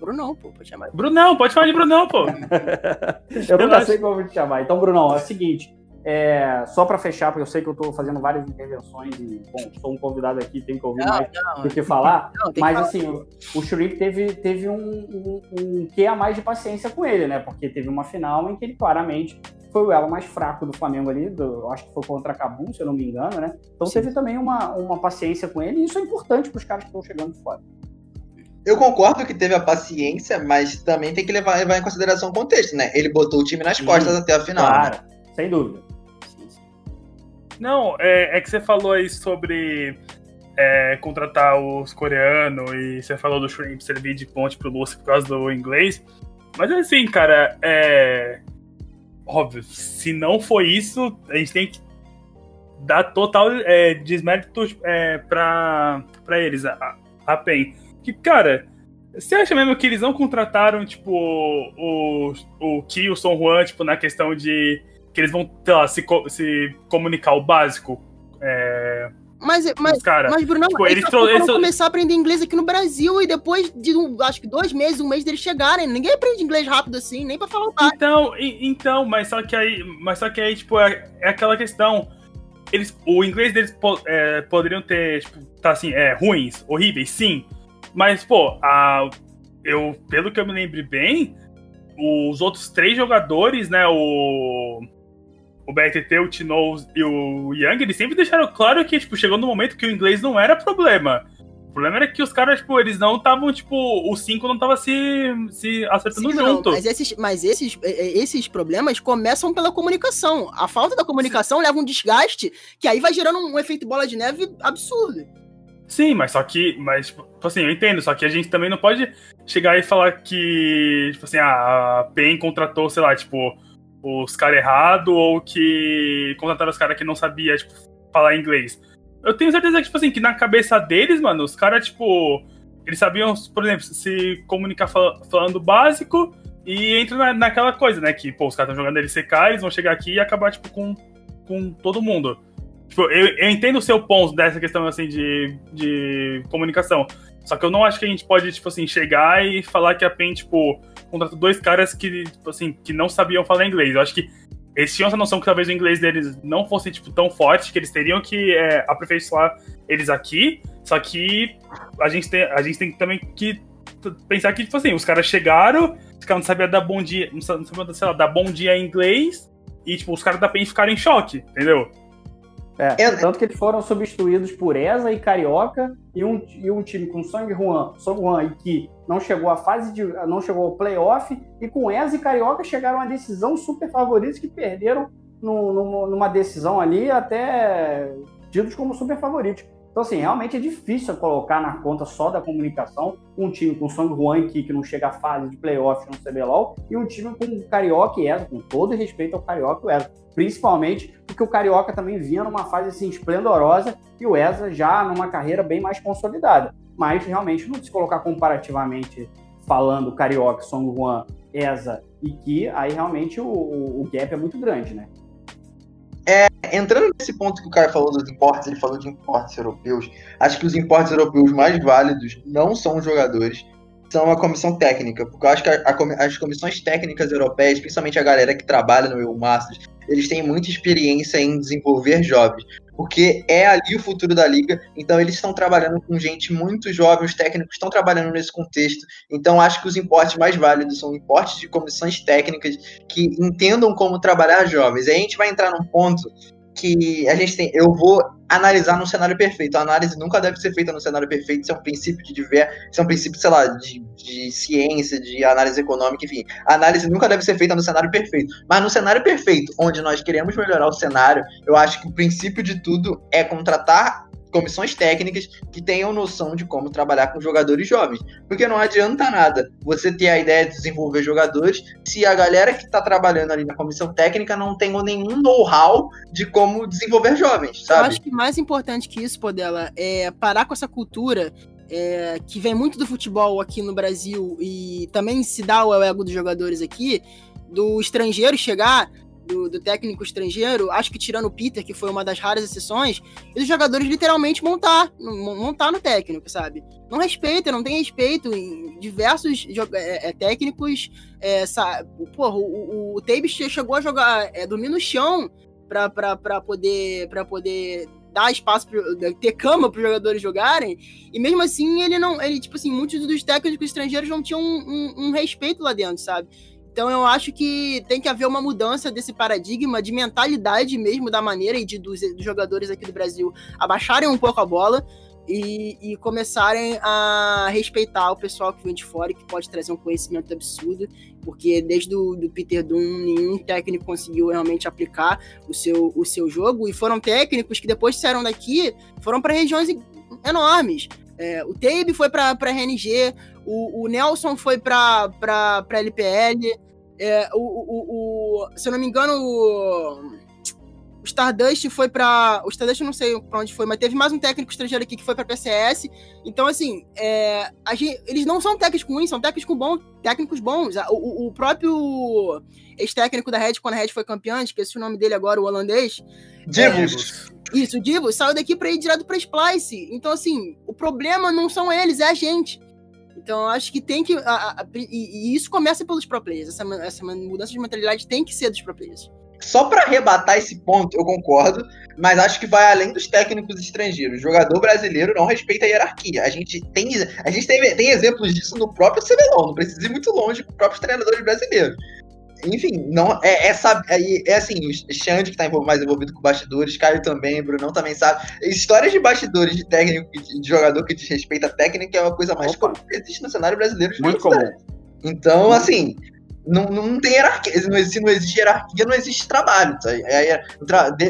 Brunão, pô, pode chamar.
Brunão, pode falar de Brunão, pô.
eu nunca sei como te chamar. Então, Brunão, é o seguinte. É, só para fechar, porque eu sei que eu estou fazendo várias intervenções e, bom, sou um convidado aqui, tenho que ouvir não, mais não, do que falar. Não, mas, que assim, o, Shurick teve, teve um, um, um que a mais de paciência com ele, né? Porque teve uma final em que ele claramente foi o elo mais fraco do Flamengo ali, do, acho que foi contra a Cabum, se eu não me engano, né? Então Sim. teve também uma, uma paciência com ele, e isso é importante para os caras que estão chegando fora.
Eu concordo que teve a paciência, mas também tem que levar, levar em consideração o contexto, né? Ele botou o time nas costas até a final. Né? Claro,
né? sem dúvida.
Não, é, é que você falou aí sobre é, contratar os coreanos e você falou do Shrimp servir de ponte pro Lúcio por causa do inglês. Mas assim, cara, é. Óbvio, se não foi isso, a gente tem que dar total é, desmérito é, pra, pra eles, a, a PEN. Que, cara, você acha mesmo que eles não contrataram, tipo, o, o Ki, o Son Juan, tipo, na questão de que eles vão, sei lá, se, se comunicar o básico? É,
mas, mas,
cara,
mas Bruno,
tipo,
eles,
eles,
eles começar a aprender inglês aqui no Brasil e depois de, acho que dois meses, um mês deles chegarem. Ninguém aprende inglês rápido assim, nem pra falar o básico.
Então, então, mas só que aí, mas só que aí, tipo, é, é aquela questão. Eles, o inglês deles po, é, poderiam ter, tipo, tá assim, é, ruins, horríveis, sim. Mas, pô, a, eu, pelo que eu me lembre bem, os outros três jogadores, né, o o BRTT, o Tino e o Young, eles sempre deixaram claro que, tipo, chegou no momento que o inglês não era problema. O problema era que os caras, tipo, eles não estavam, tipo, os cinco não tava se, se acertando Sim, junto.
Não, mas esses, mas esses, é, é, esses problemas começam pela comunicação. A falta da comunicação Sim. leva um desgaste que aí vai gerando um efeito bola de neve absurdo.
Sim, mas só que, mas, tipo assim, eu entendo, só que a gente também não pode chegar e falar que, tipo assim, ah, a PEN contratou, sei lá, tipo, os caras errados ou que contrataram os caras que não sabia, tipo, falar inglês. Eu tenho certeza que, tipo assim, que na cabeça deles, mano, os caras, tipo, eles sabiam, por exemplo, se comunicar fal falando básico e entra na, naquela coisa, né? Que, pô, os caras estão jogando LCK, eles vão chegar aqui e acabar, tipo, com, com todo mundo. Tipo, eu, eu entendo o seu ponto dessa questão, assim, de, de comunicação. Só que eu não acho que a gente pode, tipo assim, chegar e falar que a PEN, tipo, contratou dois caras que, tipo assim, que não sabiam falar inglês. Eu acho que eles tinham essa noção que talvez o inglês deles não fosse, tipo, tão forte, que eles teriam que é, aperfeiçoar eles aqui. Só que a gente tem, a gente tem também que pensar que, tipo assim, os caras chegaram, os caras não sabiam dar bom dia, não sabiam, sei lá, dar bom dia em inglês, e, tipo, os caras da PEN ficaram em choque, entendeu?
É, tanto que eles foram substituídos por Eza e Carioca e um, e um time com Song Juan, Song Juan e que não chegou à fase de. não chegou ao playoff, e com Eza e Carioca chegaram a decisão super favoritos que perderam no, no, numa decisão ali até tidos como super favoritos. Então, assim, realmente é difícil colocar na conta só da comunicação um time com Song Juan que, que não chega à fase de playoff no CBLOL e um time com Carioca e Eza, com todo respeito ao Carioca e Eza. Principalmente porque o Carioca também vinha numa fase assim esplendorosa e o Eza já numa carreira bem mais consolidada. Mas realmente, não se colocar comparativamente falando Carioca, Song Juan, Eza e Ki, aí realmente o, o, o gap é muito grande, né?
É, entrando nesse ponto que o cara falou dos importes, ele falou de importes europeus. Acho que os importes europeus mais válidos não são os jogadores, são a comissão técnica. Porque eu acho que a, a, as comissões técnicas europeias, principalmente a galera que trabalha no EU Masters, eles têm muita experiência em desenvolver jovens porque é ali o futuro da liga. Então eles estão trabalhando com gente muito jovem, os técnicos estão trabalhando nesse contexto. Então acho que os importes mais válidos são importes de comissões técnicas que entendam como trabalhar jovens. E aí a gente vai entrar num ponto que a gente tem. Eu vou analisar no cenário perfeito. A análise nunca deve ser feita no cenário perfeito. Isso é um princípio de diver, isso é um princípio, sei lá, de, de ciência, de análise econômica, enfim. A análise nunca deve ser feita no cenário perfeito. Mas no cenário perfeito, onde nós queremos melhorar o cenário, eu acho que o princípio de tudo é contratar comissões técnicas que tenham noção de como trabalhar com jogadores jovens. Porque não adianta nada você ter a ideia de desenvolver jogadores se a galera que está trabalhando ali na comissão técnica não tem nenhum know-how de como desenvolver jovens, sabe?
Eu acho que mais importante que isso, Podela, é parar com essa cultura é, que vem muito do futebol aqui no Brasil e também se dá o ego dos jogadores aqui, do estrangeiro chegar do, do, técnico estrangeiro, acho que tirando o Peter, que foi uma das raras exceções, e os jogadores literalmente montar, montar no técnico, sabe? Não respeita, não tem respeito em diversos é, é, técnicos. É, sabe? Porra, o, o, o chegou a jogar, é, dormir no chão pra, pra, pra, poder, pra poder dar espaço, pro, ter cama para os jogadores jogarem, e mesmo assim ele não, ele, tipo assim, muitos dos técnicos estrangeiros não tinham um, um, um respeito lá dentro, sabe? Então eu acho que tem que haver uma mudança desse paradigma de mentalidade mesmo da maneira e de dos, dos jogadores aqui do Brasil abaixarem um pouco a bola e, e, começarem a respeitar o pessoal que vem de fora e que pode trazer um conhecimento absurdo, porque desde o do Peter Doom nenhum técnico conseguiu realmente aplicar o seu, o seu jogo e foram técnicos que depois saíram daqui, foram para regiões enormes. É, o Tabe foi pra, pra RNG, o, o Nelson foi pra, pra, pra LPL, é, o, o, o, se eu não me engano, o, o Stardust foi para O Stardust eu não sei pra onde foi, mas teve mais um técnico estrangeiro aqui que foi pra PCS. Então, assim, é, gente, eles não são técnicos ruins, são técnicos bons, técnicos bons. O, o próprio ex-técnico da Red, quando a Red foi campeã, esqueci o nome dele agora, o holandês.
Divos.
É, isso, o Divos saiu daqui pra ir direto pra Splice. Então, assim, o problema não são eles, é a gente. Então, acho que tem que. A, a, e, e, isso começa pelos pro players. Essa, essa mudança de mentalidade tem que ser dos pro players.
Só para arrebatar esse ponto, eu concordo, mas acho que vai além dos técnicos estrangeiros. O jogador brasileiro não respeita a hierarquia. A gente tem, a gente tem, tem exemplos disso no próprio CBLOL, não precisa ir muito longe com os próprios treinadores brasileiros. Enfim, não é, é, é, é assim, o Xande que tá mais envolvido com bastidores, Caio também, Brunão também sabe. Histórias de bastidores de técnico, de jogador que desrespeita a técnica é uma coisa mais comum que existe no cenário brasileiro.
Muito comum.
Então, assim, não, não tem hierarquia. Se não existe hierarquia, não existe trabalho. Tá? É, é,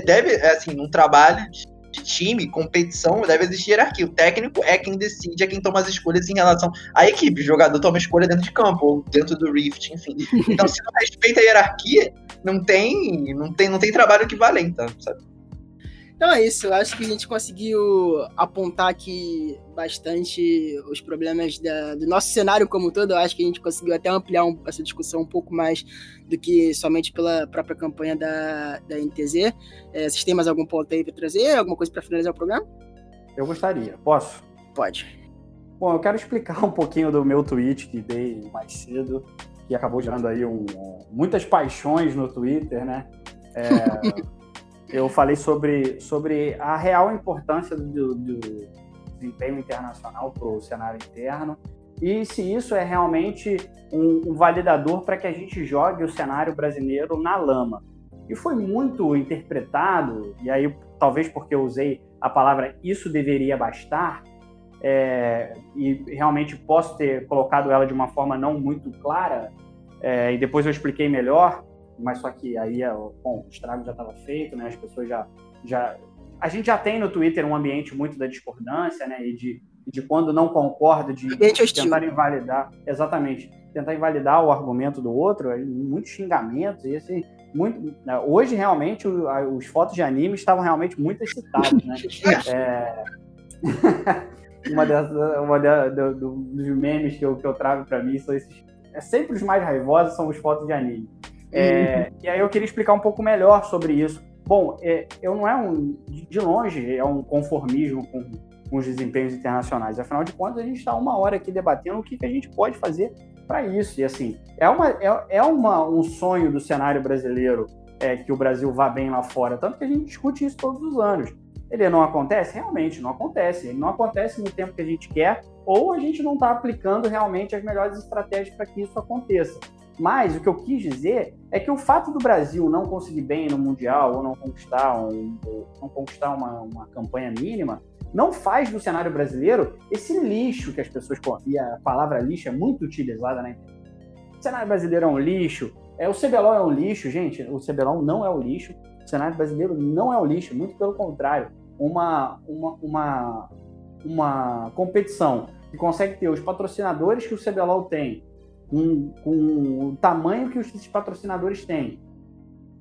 deve, é assim, um trabalho de, time, competição, deve existir hierarquia. O técnico é quem decide, é quem toma as escolhas em relação à equipe. O jogador toma escolha dentro de campo, ou dentro do Rift, enfim. Então, se não respeita a hierarquia, não tem, não tem, não tem trabalho equivalente, sabe?
Então é isso, eu acho que a gente conseguiu apontar aqui bastante os problemas da, do nosso cenário como um todo. Eu acho que a gente conseguiu até ampliar um, essa discussão um pouco mais do que somente pela própria campanha da, da NTZ. É, vocês têm mais algum ponto aí para trazer? Alguma coisa para finalizar o programa?
Eu gostaria. Posso?
Pode.
Bom, eu quero explicar um pouquinho do meu tweet que dei mais cedo, que acabou gerando aí um, muitas paixões no Twitter, né? É, eu falei sobre, sobre a real importância do, do desempenho internacional para o cenário interno e se isso é realmente um, validador para que a gente jogue o cenário brasileiro na lama. E foi muito interpretado, e aí talvez porque eu usei a palavra isso deveria bastar, é, e realmente posso ter colocado ela de uma forma não muito clara, é, e depois eu expliquei melhor, mas só que aí, é, bom, o estrago já estava feito, né? As pessoas já, já... A gente já tem no Twitter um ambiente muito da discordância, né? E de, de quando não concorda, de, tentar invalidar... Exatamente. Tentar invalidar o argumento do outro, muitos xingamentos, e assim... Muito, né, hoje, realmente, os fotos de anime estavam realmente muito excitados, né? É... uma, dessas, uma do, do, dos memes que eu, que eu trago para mim são esses... É sempre os mais raivosos são os fotos de anime. É, uhum. E aí eu queria explicar um pouco melhor sobre isso. Bom, é, eu não é um, de longe, é um conformismo com, com, os desempenhos internacionais. Afinal de contas, a gente está uma hora aqui debatendo o que, que a gente pode fazer para isso. E assim, é, uma, é, é uma, um sonho do cenário brasileiro é, que o Brasil vá bem lá fora, tanto que a gente discute isso todos os anos. Ele não acontece? Realmente, não acontece. Ele não acontece no tempo que a gente quer, ou a gente não está aplicando realmente as melhores estratégias para que isso aconteça. Mas o que eu quis dizer é que o fato do Brasil não conseguir bem no Mundial ou não conquistar, um, não conquistar uma, uma campanha mínima não faz do cenário brasileiro esse lixo que as pessoas. E a palavra lixo é muito utilizada, né? O cenário brasileiro é um lixo. É, o CBLOL é um lixo, gente. O CBLOL não é o lixo. O cenário brasileiro não é o lixo, muito pelo contrário. Uma, uma, uma, uma competição que consegue ter os patrocinadores que o CBLOL tem, com, com o tamanho que os patrocinadores têm,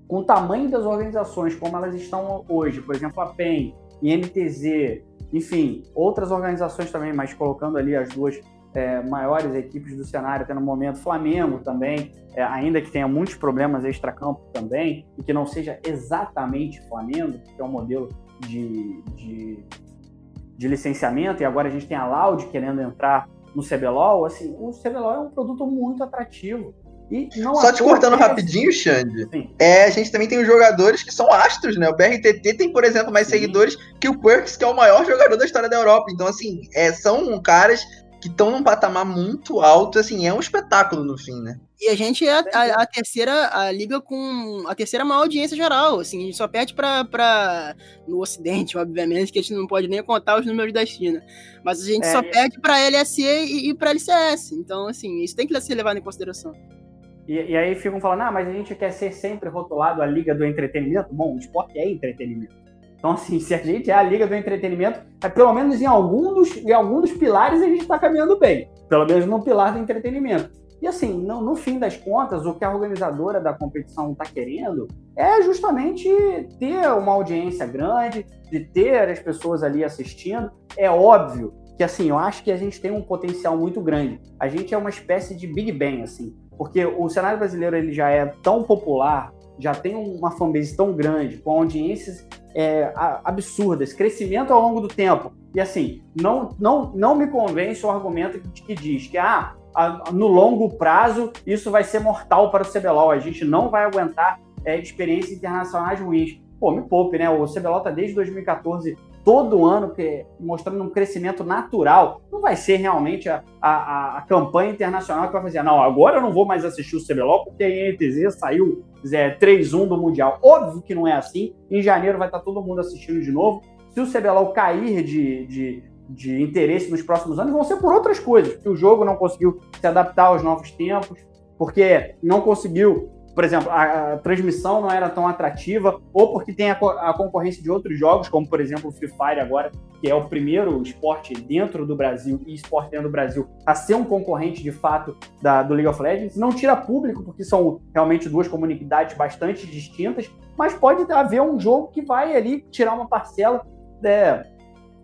com o tamanho das organizações, como elas estão hoje, por exemplo, a PEN, INTZ, enfim, outras organizações também, mas colocando ali as duas é, maiores equipes do cenário até no momento, Flamengo também, é, ainda que tenha muitos problemas extra-campo também, e que não seja exatamente Flamengo, que é um modelo de, de, de licenciamento, e agora a gente tem a Loud querendo entrar no CBLOL, assim, o CBLOL é um produto muito atrativo. E não
Só te cortando rapidinho, Xande, é, a gente também tem os jogadores que são astros, né? O BRTT tem, por exemplo, mais Sim. seguidores que o Perks, que é o maior jogador da história da Europa. Então, assim, é, são caras que estão num patamar muito alto, assim, é um espetáculo no fim, né?
E a gente é a, a, a, terceira a liga com a terceira maior audiência geral, assim, a gente só perde para pra no ocidente, obviamente, que a gente não pode nem contar os números da China, mas a gente é, só perde para LSE e, e para LCS, então, assim, isso tem que ser levado em consideração.
E, e, aí ficam falando, ah, mas a gente quer ser sempre rotulado a liga do entretenimento. Bom, o esporte é entretenimento. Então, assim, se a gente é a liga do entretenimento, é pelo menos em algum dos, em algum dos pilares a gente está caminhando bem. Pelo menos no pilar do entretenimento. E assim, no, no, fim das contas, o que a organizadora da competição está querendo é justamente ter uma audiência grande, de ter as pessoas ali assistindo. É óbvio que assim, eu acho que a gente tem um potencial muito grande. A gente é uma espécie de Big Bang, assim, porque o cenário brasileiro ele já é tão popular, já tem uma fanbase tão grande, com audiências é, absurdas, crescimento ao longo do tempo. E assim, não, não, não me convence o argumento que, diz que ah, no longo prazo isso vai ser mortal para o CBLOL, a gente não vai aguentar é, experiências internacionais ruins. Pô, me poupe, né? O CBLOL está desde 2014 todo ano que, mostrando um crescimento natural. Não vai ser realmente a, a, a, campanha internacional que vai fazer, não, agora eu não vou mais assistir o CBLOL porque a ENTZ saiu é, 3-1 do Mundial. Óbvio que não é assim. Em janeiro vai estar todo mundo assistindo de novo. Se o CBLOL cair de, de, de interesse nos próximos anos, vão ser por outras coisas. Porque o jogo não conseguiu se adaptar aos novos tempos, porque não conseguiu por exemplo, a, a, transmissão não era tão atrativa, ou porque tem a, a, concorrência de outros jogos, como por exemplo o Free Fire agora, que é o primeiro esporte dentro do Brasil e esporte dentro do Brasil a ser um concorrente de fato da, do League of Legends. Não tira público, porque são realmente duas comunidades bastante distintas, mas pode haver um jogo que vai ali tirar uma parcela é,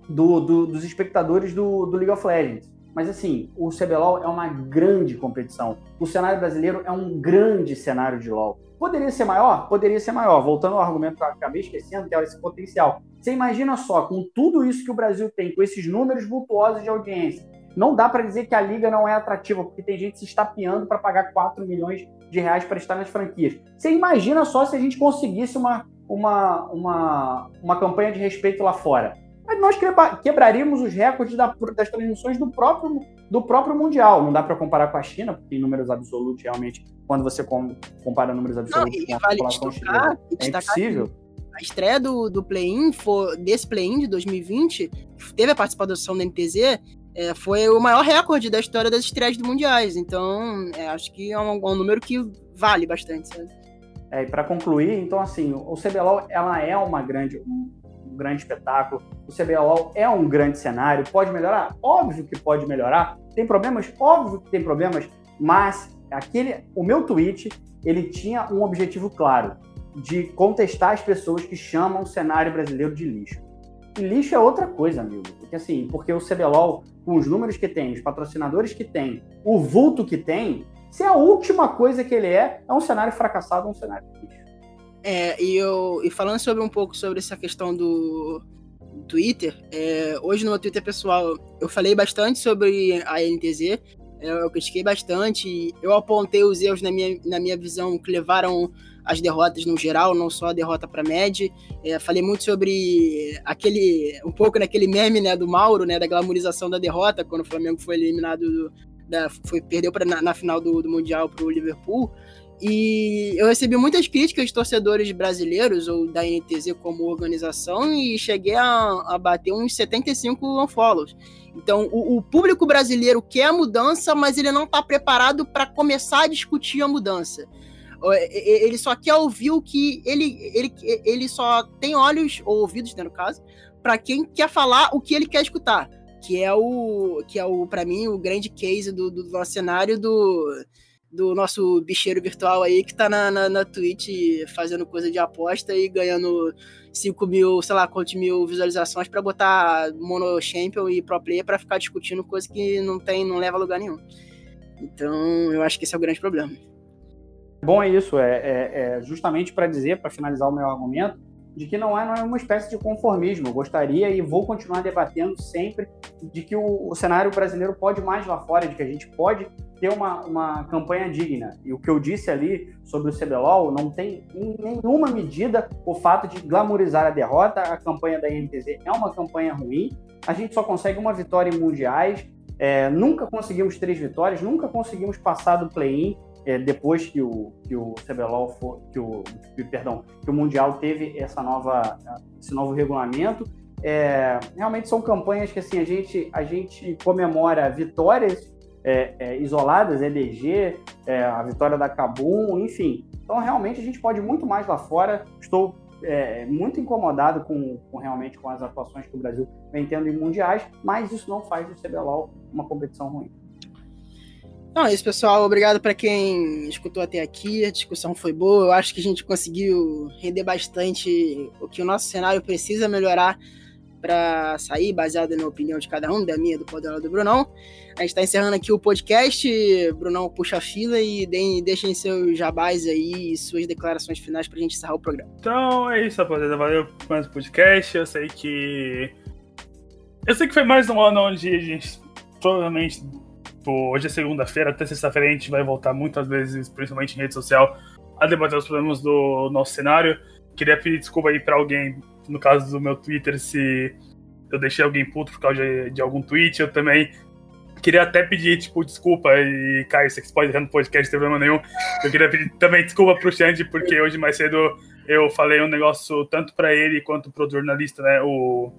do, do, dos espectadores do, do League of Legends. Mas assim, o CBLOL é uma grande competição. O cenário brasileiro é um grande cenário de LOL. Poderia ser maior? Poderia ser maior. Voltando ao argumento que eu acabei esquecendo, que é esse potencial. Você imagina só, com tudo isso que o Brasil tem, com esses números vultuosos de audiência, não dá para dizer que a liga não é atrativa, porque tem gente se estapeando para pagar 4 milhões de reais para estar nas franquias. Você imagina só se a gente conseguisse uma, uma, uma, uma campanha de respeito lá fora nós quebraríamos os recordes das transmissões do próprio, do próprio Mundial. Não dá para comparar com a China, porque em números absolutos, realmente, quando você compara números absolutos
não, com a vale população chinesa, é impossível. A estreia do, do play-in, desse play-in de 2020, teve a participação da NTZ, é, foi o maior recorde da história das estreias do Mundiais. Então, é, acho que é um, é um, número que vale bastante, sabe?
É, e para concluir, então assim, o CBLOL ela é uma grande, grande espetáculo. O CBLOL é um grande cenário. Pode melhorar? Óbvio que pode melhorar. Tem problemas? Óbvio que tem problemas. Mas aquele, o meu tweet, ele tinha um objetivo claro, de contestar as pessoas que chamam o cenário brasileiro de lixo. E lixo é outra coisa, amigo. Porque assim, porque o CBLOL, com os números que tem, os patrocinadores que tem, o vulto que tem, se a última coisa que ele é, é um cenário fracassado, um cenário de lixo.
É, e, eu, e falando sobre um pouco sobre essa questão do Twitter, é, hoje no meu Twitter pessoal eu falei bastante sobre a NTZ, é, eu critiquei bastante, eu apontei os erros na minha, na minha visão que levaram as derrotas no geral, não só a derrota para MED. É, falei muito sobre aquele, um pouco naquele meme né, do Mauro, né, da glamorização da derrota, quando o Flamengo foi eliminado, do, da, foi, perdeu pra, na, na final do, do Mundial para o Liverpool. E eu recebi muitas críticas de torcedores brasileiros ou da NTZ como organização e cheguei a, a bater uns 75 unfollows. Então, o, o, público brasileiro quer a mudança, mas ele não está preparado para começar a discutir a mudança. Ele só quer ouvir o que ele, ele, ele só tem olhos ou ouvidos, né, no caso, para quem quer falar o que ele quer escutar, que é o que é o para mim o grande case do, do nosso cenário do do nosso bicheiro virtual aí que tá na, na, na Twitch fazendo coisa de aposta e ganhando 5 mil, sei lá, quantos mil visualizações para botar Mono Champion e Pro Player pra ficar discutindo coisa que não tem, não leva a lugar nenhum. Então, eu acho que esse é o grande problema.
Bom, é isso. É, é, é justamente para dizer, para finalizar o meu argumento, de que não é, não é uma espécie de conformismo. Eu gostaria e vou continuar debatendo sempre de que o, o cenário brasileiro pode mais lá fora, de que a gente pode ter uma, uma campanha digna. E o que eu disse ali sobre o CBLOL não tem em nenhuma medida o fato de glamorizar a derrota. A campanha da INTZ é uma campanha ruim. A gente só consegue uma vitória em mundiais. É, nunca conseguimos três vitórias, nunca conseguimos passar do play-in é, depois que o, que o CBLOL for, que o, perdão, que o Mundial teve essa nova, esse novo regulamento. É, realmente são campanhas que assim, a, gente, a gente comemora vitórias é, é, isoladas, EDG, é, a vitória da Kabum, enfim. Então, realmente, a gente pode muito mais lá fora. Estou é, muito incomodado com, com, realmente com as atuações que o Brasil vem tendo em mundiais, mas isso não faz do CBLOL uma competição ruim.
Então é isso, pessoal. Obrigado para quem escutou até aqui. A discussão foi boa. Eu acho que a gente conseguiu render bastante o que o nosso cenário precisa melhorar para sair, baseado na opinião de cada um, da minha, do Podela do Brunão. A gente está encerrando aqui o podcast. Brunão, puxa a fila e deem, deixem seus jabás aí e suas declarações finais para a gente encerrar o programa.
Então é isso, rapaziada. Valeu mais um podcast. Eu sei que. Eu sei que foi mais um ano onde a gente provavelmente. Hoje é segunda-feira, até sexta-feira a gente vai voltar muitas vezes, principalmente em rede social, a debater os problemas do nosso cenário. Queria pedir desculpa aí para alguém no caso do meu Twitter, se eu deixei alguém puto por causa de, de algum tweet, eu também queria até pedir, tipo, desculpa, e Caio, você pode deixar no podcast, não tem problema nenhum. Eu queria pedir também desculpa pro Xande, porque hoje mais cedo eu falei um negócio tanto para ele quanto pro jornalista, né, o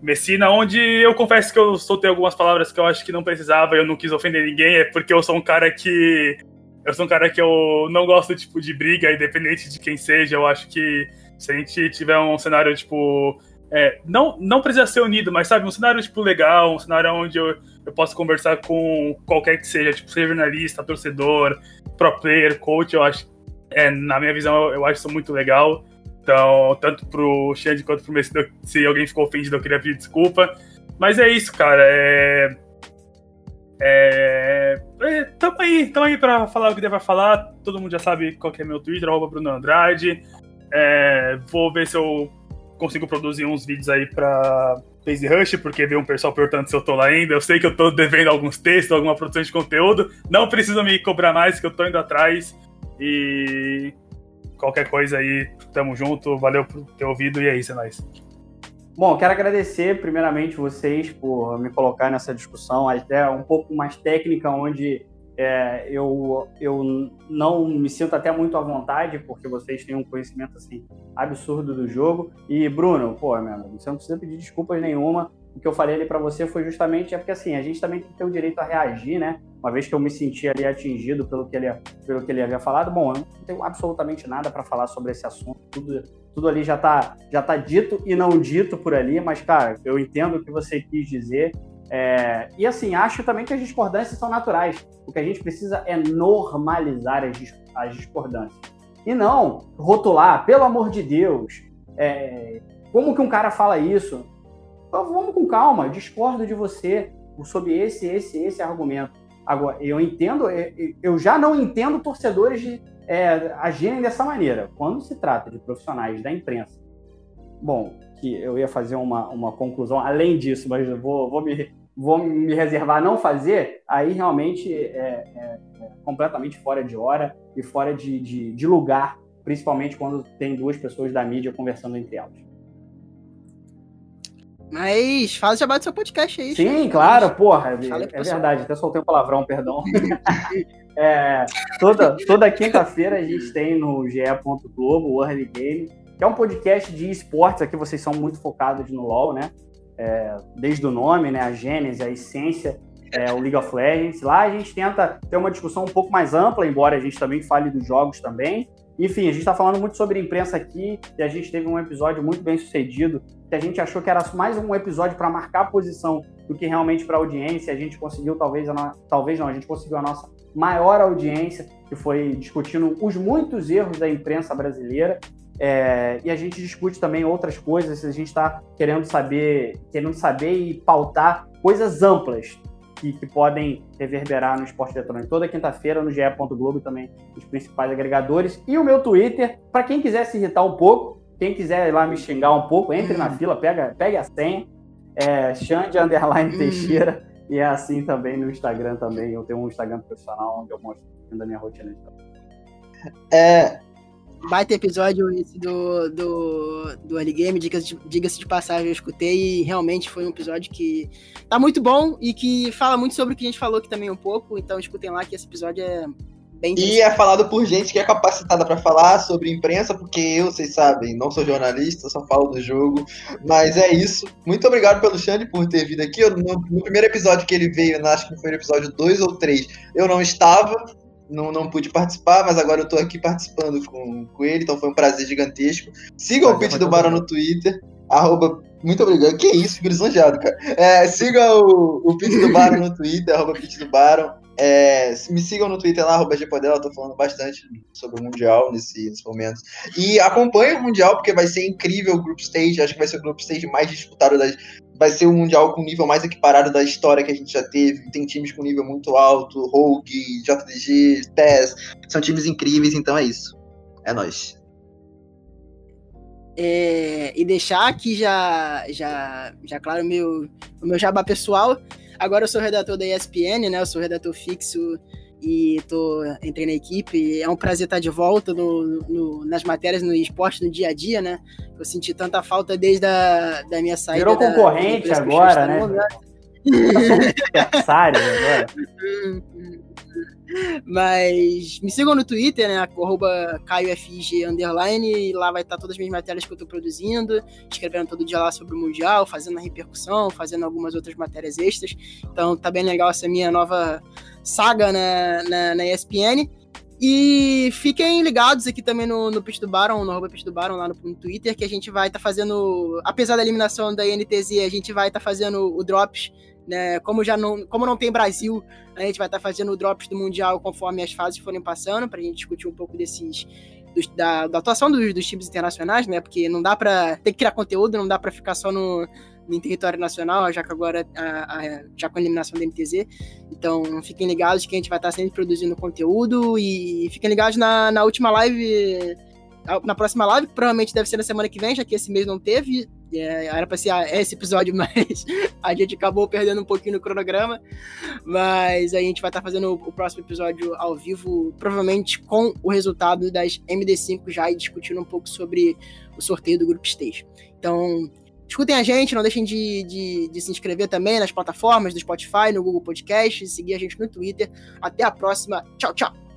Messina, onde eu confesso que eu soltei algumas palavras que eu acho que não precisava, eu não quis ofender ninguém, é porque eu sou um cara que eu sou um cara que eu não gosto tipo de briga, independente de quem seja, eu acho que se a gente tiver um cenário, tipo. É, não, não precisa ser unido, mas sabe, um cenário tipo legal, um cenário onde eu, eu posso conversar com qualquer que seja, tipo, seja jornalista, torcedor, pro player, coach, eu acho, é, na minha visão, eu, eu acho isso muito legal. Então, tanto pro Xande quanto pro Messi, se alguém ficou ofendido, eu queria pedir desculpa. Mas é isso, cara. É. É, é, tamo aí, tamo aí pra falar o que deve falar. Todo mundo já sabe qual é meu Twitter, arroba Bruno Andrade. É, vou ver se eu consigo produzir uns vídeos aí pra Phase Rush, porque veio um pessoal perguntando se eu tô lá ainda. Eu sei que eu tô devendo alguns textos, alguma produção de conteúdo. Não precisa me cobrar mais, que eu tô indo atrás. E qualquer coisa aí, tamo junto. Valeu por ter ouvido e é isso, é nóis.
Bom, quero agradecer primeiramente vocês por me colocar nessa discussão, até um pouco mais técnica, onde é, eu, eu não me sinto até muito à vontade, porque vocês têm um conhecimento assim absurdo do jogo. E, Bruno, pô, meu amigo, você não precisa pedir desculpas nenhuma. O que eu falei ali para você foi justamente é porque assim, a gente também tem o direito a reagir, né? Uma vez que eu me senti ali atingido pelo que ele, pelo que ele havia falado, bom, eu não tenho absolutamente nada para falar sobre esse assunto. Tudo, tudo ali já tá, já tá dito e não dito por ali, mas, cara, eu entendo o que você quis dizer é, e assim, acho também que as discordâncias são naturais. O que a gente precisa é normalizar as, as discordâncias. E não rotular, pelo amor de Deus, é, como que um cara fala isso? Então, vamos com calma, discordo de você sobre esse, esse, esse argumento. Agora, eu entendo, eu já não entendo torcedores de, é, agirem dessa maneira. Quando se trata de profissionais da imprensa, bom, que eu ia fazer uma, uma conclusão além disso, mas vou, vou me, vou me reservar a não fazer, aí realmente é, é, é completamente fora de hora e fora de, de, de, lugar, principalmente quando tem duas pessoas da mídia conversando entre elas.
Mas fala já do seu podcast aí.
Sim, gente. claro, porra. É, é verdade, até soltei um palavrão, perdão. é, toda toda quinta-feira a gente tem no ge.globo o Early Game, que é um podcast de esportes. Aqui vocês são muito focados no LoL, né? É, desde o nome, né, a gênese, a essência, é, o League of Legends. Lá a gente tenta ter uma discussão um pouco mais ampla, embora a gente também fale dos jogos também. Enfim, a gente está falando muito sobre imprensa aqui e a gente teve um episódio muito bem sucedido, que a gente achou que era mais um episódio para marcar posição do que realmente para audiência. A gente conseguiu, talvez, no... talvez não, a gente conseguiu a nossa maior audiência, que foi discutindo os muitos erros da imprensa brasileira é, e a gente discute também outras coisas, a gente está querendo saber, querendo saber e pautar coisas amplas que, que podem reverberar no esporte eletrônico. Toda quinta-feira no GE. Globo também, os principais agregadores. E o meu Twitter, para quem quiser se irritar um pouco, quem quiser ir lá me xingar um pouco, entre na fila, pega, pegue a senha. É, Xande Underline Teixeira. E é assim também no Instagram também. Eu tenho um Instagram profissional onde eu mostro da minha rotina.
É, baita episódio esse do, do, do Early Game, diga-se de, diga de passagem, eu escutei e realmente foi um episódio que tá muito bom e que fala muito sobre o que a gente falou aqui também um pouco, então escutem lá que esse episódio é bem
E é falado por gente que é capacitada para falar sobre imprensa, porque eu, vocês sabem, não sou jornalista, só falo do jogo, mas é isso. Muito obrigado pelo Xande por ter vindo aqui. Eu, no, no, primeiro episódio que ele veio, acho que foi no episódio 2 ou 3, eu não estava, não, não pude participar, mas agora eu tô aqui participando com, com ele, então foi um prazer gigantesco. Siga o Pitch do Barão no Twitter, arroba, muito obrigado. Que isso, fico lisonjeado, cara. É, siga o, o Pitch do Barão no Twitter, arroba Pitch do Barão. É, me sigam no Twitter lá, arroba Gpodela, eu tô falando bastante sobre o Mundial nesse, nesse momento. E acompanhe o Mundial, porque vai ser incrível o Group Stage, acho que vai ser o Group Stage mais disputado das, vai ser o Mundial com nível mais equiparado da história que a gente já teve. Tem times com nível muito alto, Rogue, JDG, TES, são times incríveis, então é isso. É nóis.
É, e deixar aqui já, já, já claro, meu, o meu jabá pessoal. Agora eu sou redator da ESPN, né? Eu sou redator fixo e tô, entrei na equipe. É um prazer estar de volta no, no, nas matérias, no esporte, no dia a dia, né? Eu senti tanta falta desde a da minha saída.
Virou concorrente da, agora, né? Adversário agora.
Mas me sigam no Twitter, né? Arroba CaioFG underline, e lá vai estar todas as minhas matérias que eu estou produzindo, escrevendo todo dia lá sobre o Mundial, fazendo a repercussão, fazendo algumas outras matérias extras. Então tá bem legal essa minha nova saga na, na, na ESPN. E fiquem ligados aqui também no, no Pitch do Baron, no arroba Pitch do Baron, lá no, no Twitter, que a gente vai estar tá fazendo, apesar da eliminação da INTZ, a gente vai estar tá fazendo o Drops né? Como já não, como não tem Brasil, a gente vai estar tá fazendo drops do Mundial conforme as fases forem passando, para a gente discutir um pouco desses. Dos, da, da, atuação dos, dos, times internacionais, né? Porque não dá para Tem que criar conteúdo, não dá para ficar só no, no território nacional, já que agora a, a, já com a eliminação da MTZ. Então fiquem ligados que a gente vai estar sempre produzindo conteúdo e fiquem ligados na, na última live na próxima live, que provavelmente deve ser na semana que vem, já que esse mês não teve. É, era pra ser esse episódio, mas a gente acabou perdendo um pouquinho no cronograma. Mas a gente vai estar fazendo o, próximo episódio ao vivo, provavelmente com o resultado das MD5 já e discutindo um pouco sobre o sorteio do Group Stage. Então, escutem a gente, não deixem de, de, de se inscrever também nas plataformas do Spotify, no Google Podcast, seguir a gente no Twitter. Até a próxima. Tchau, tchau!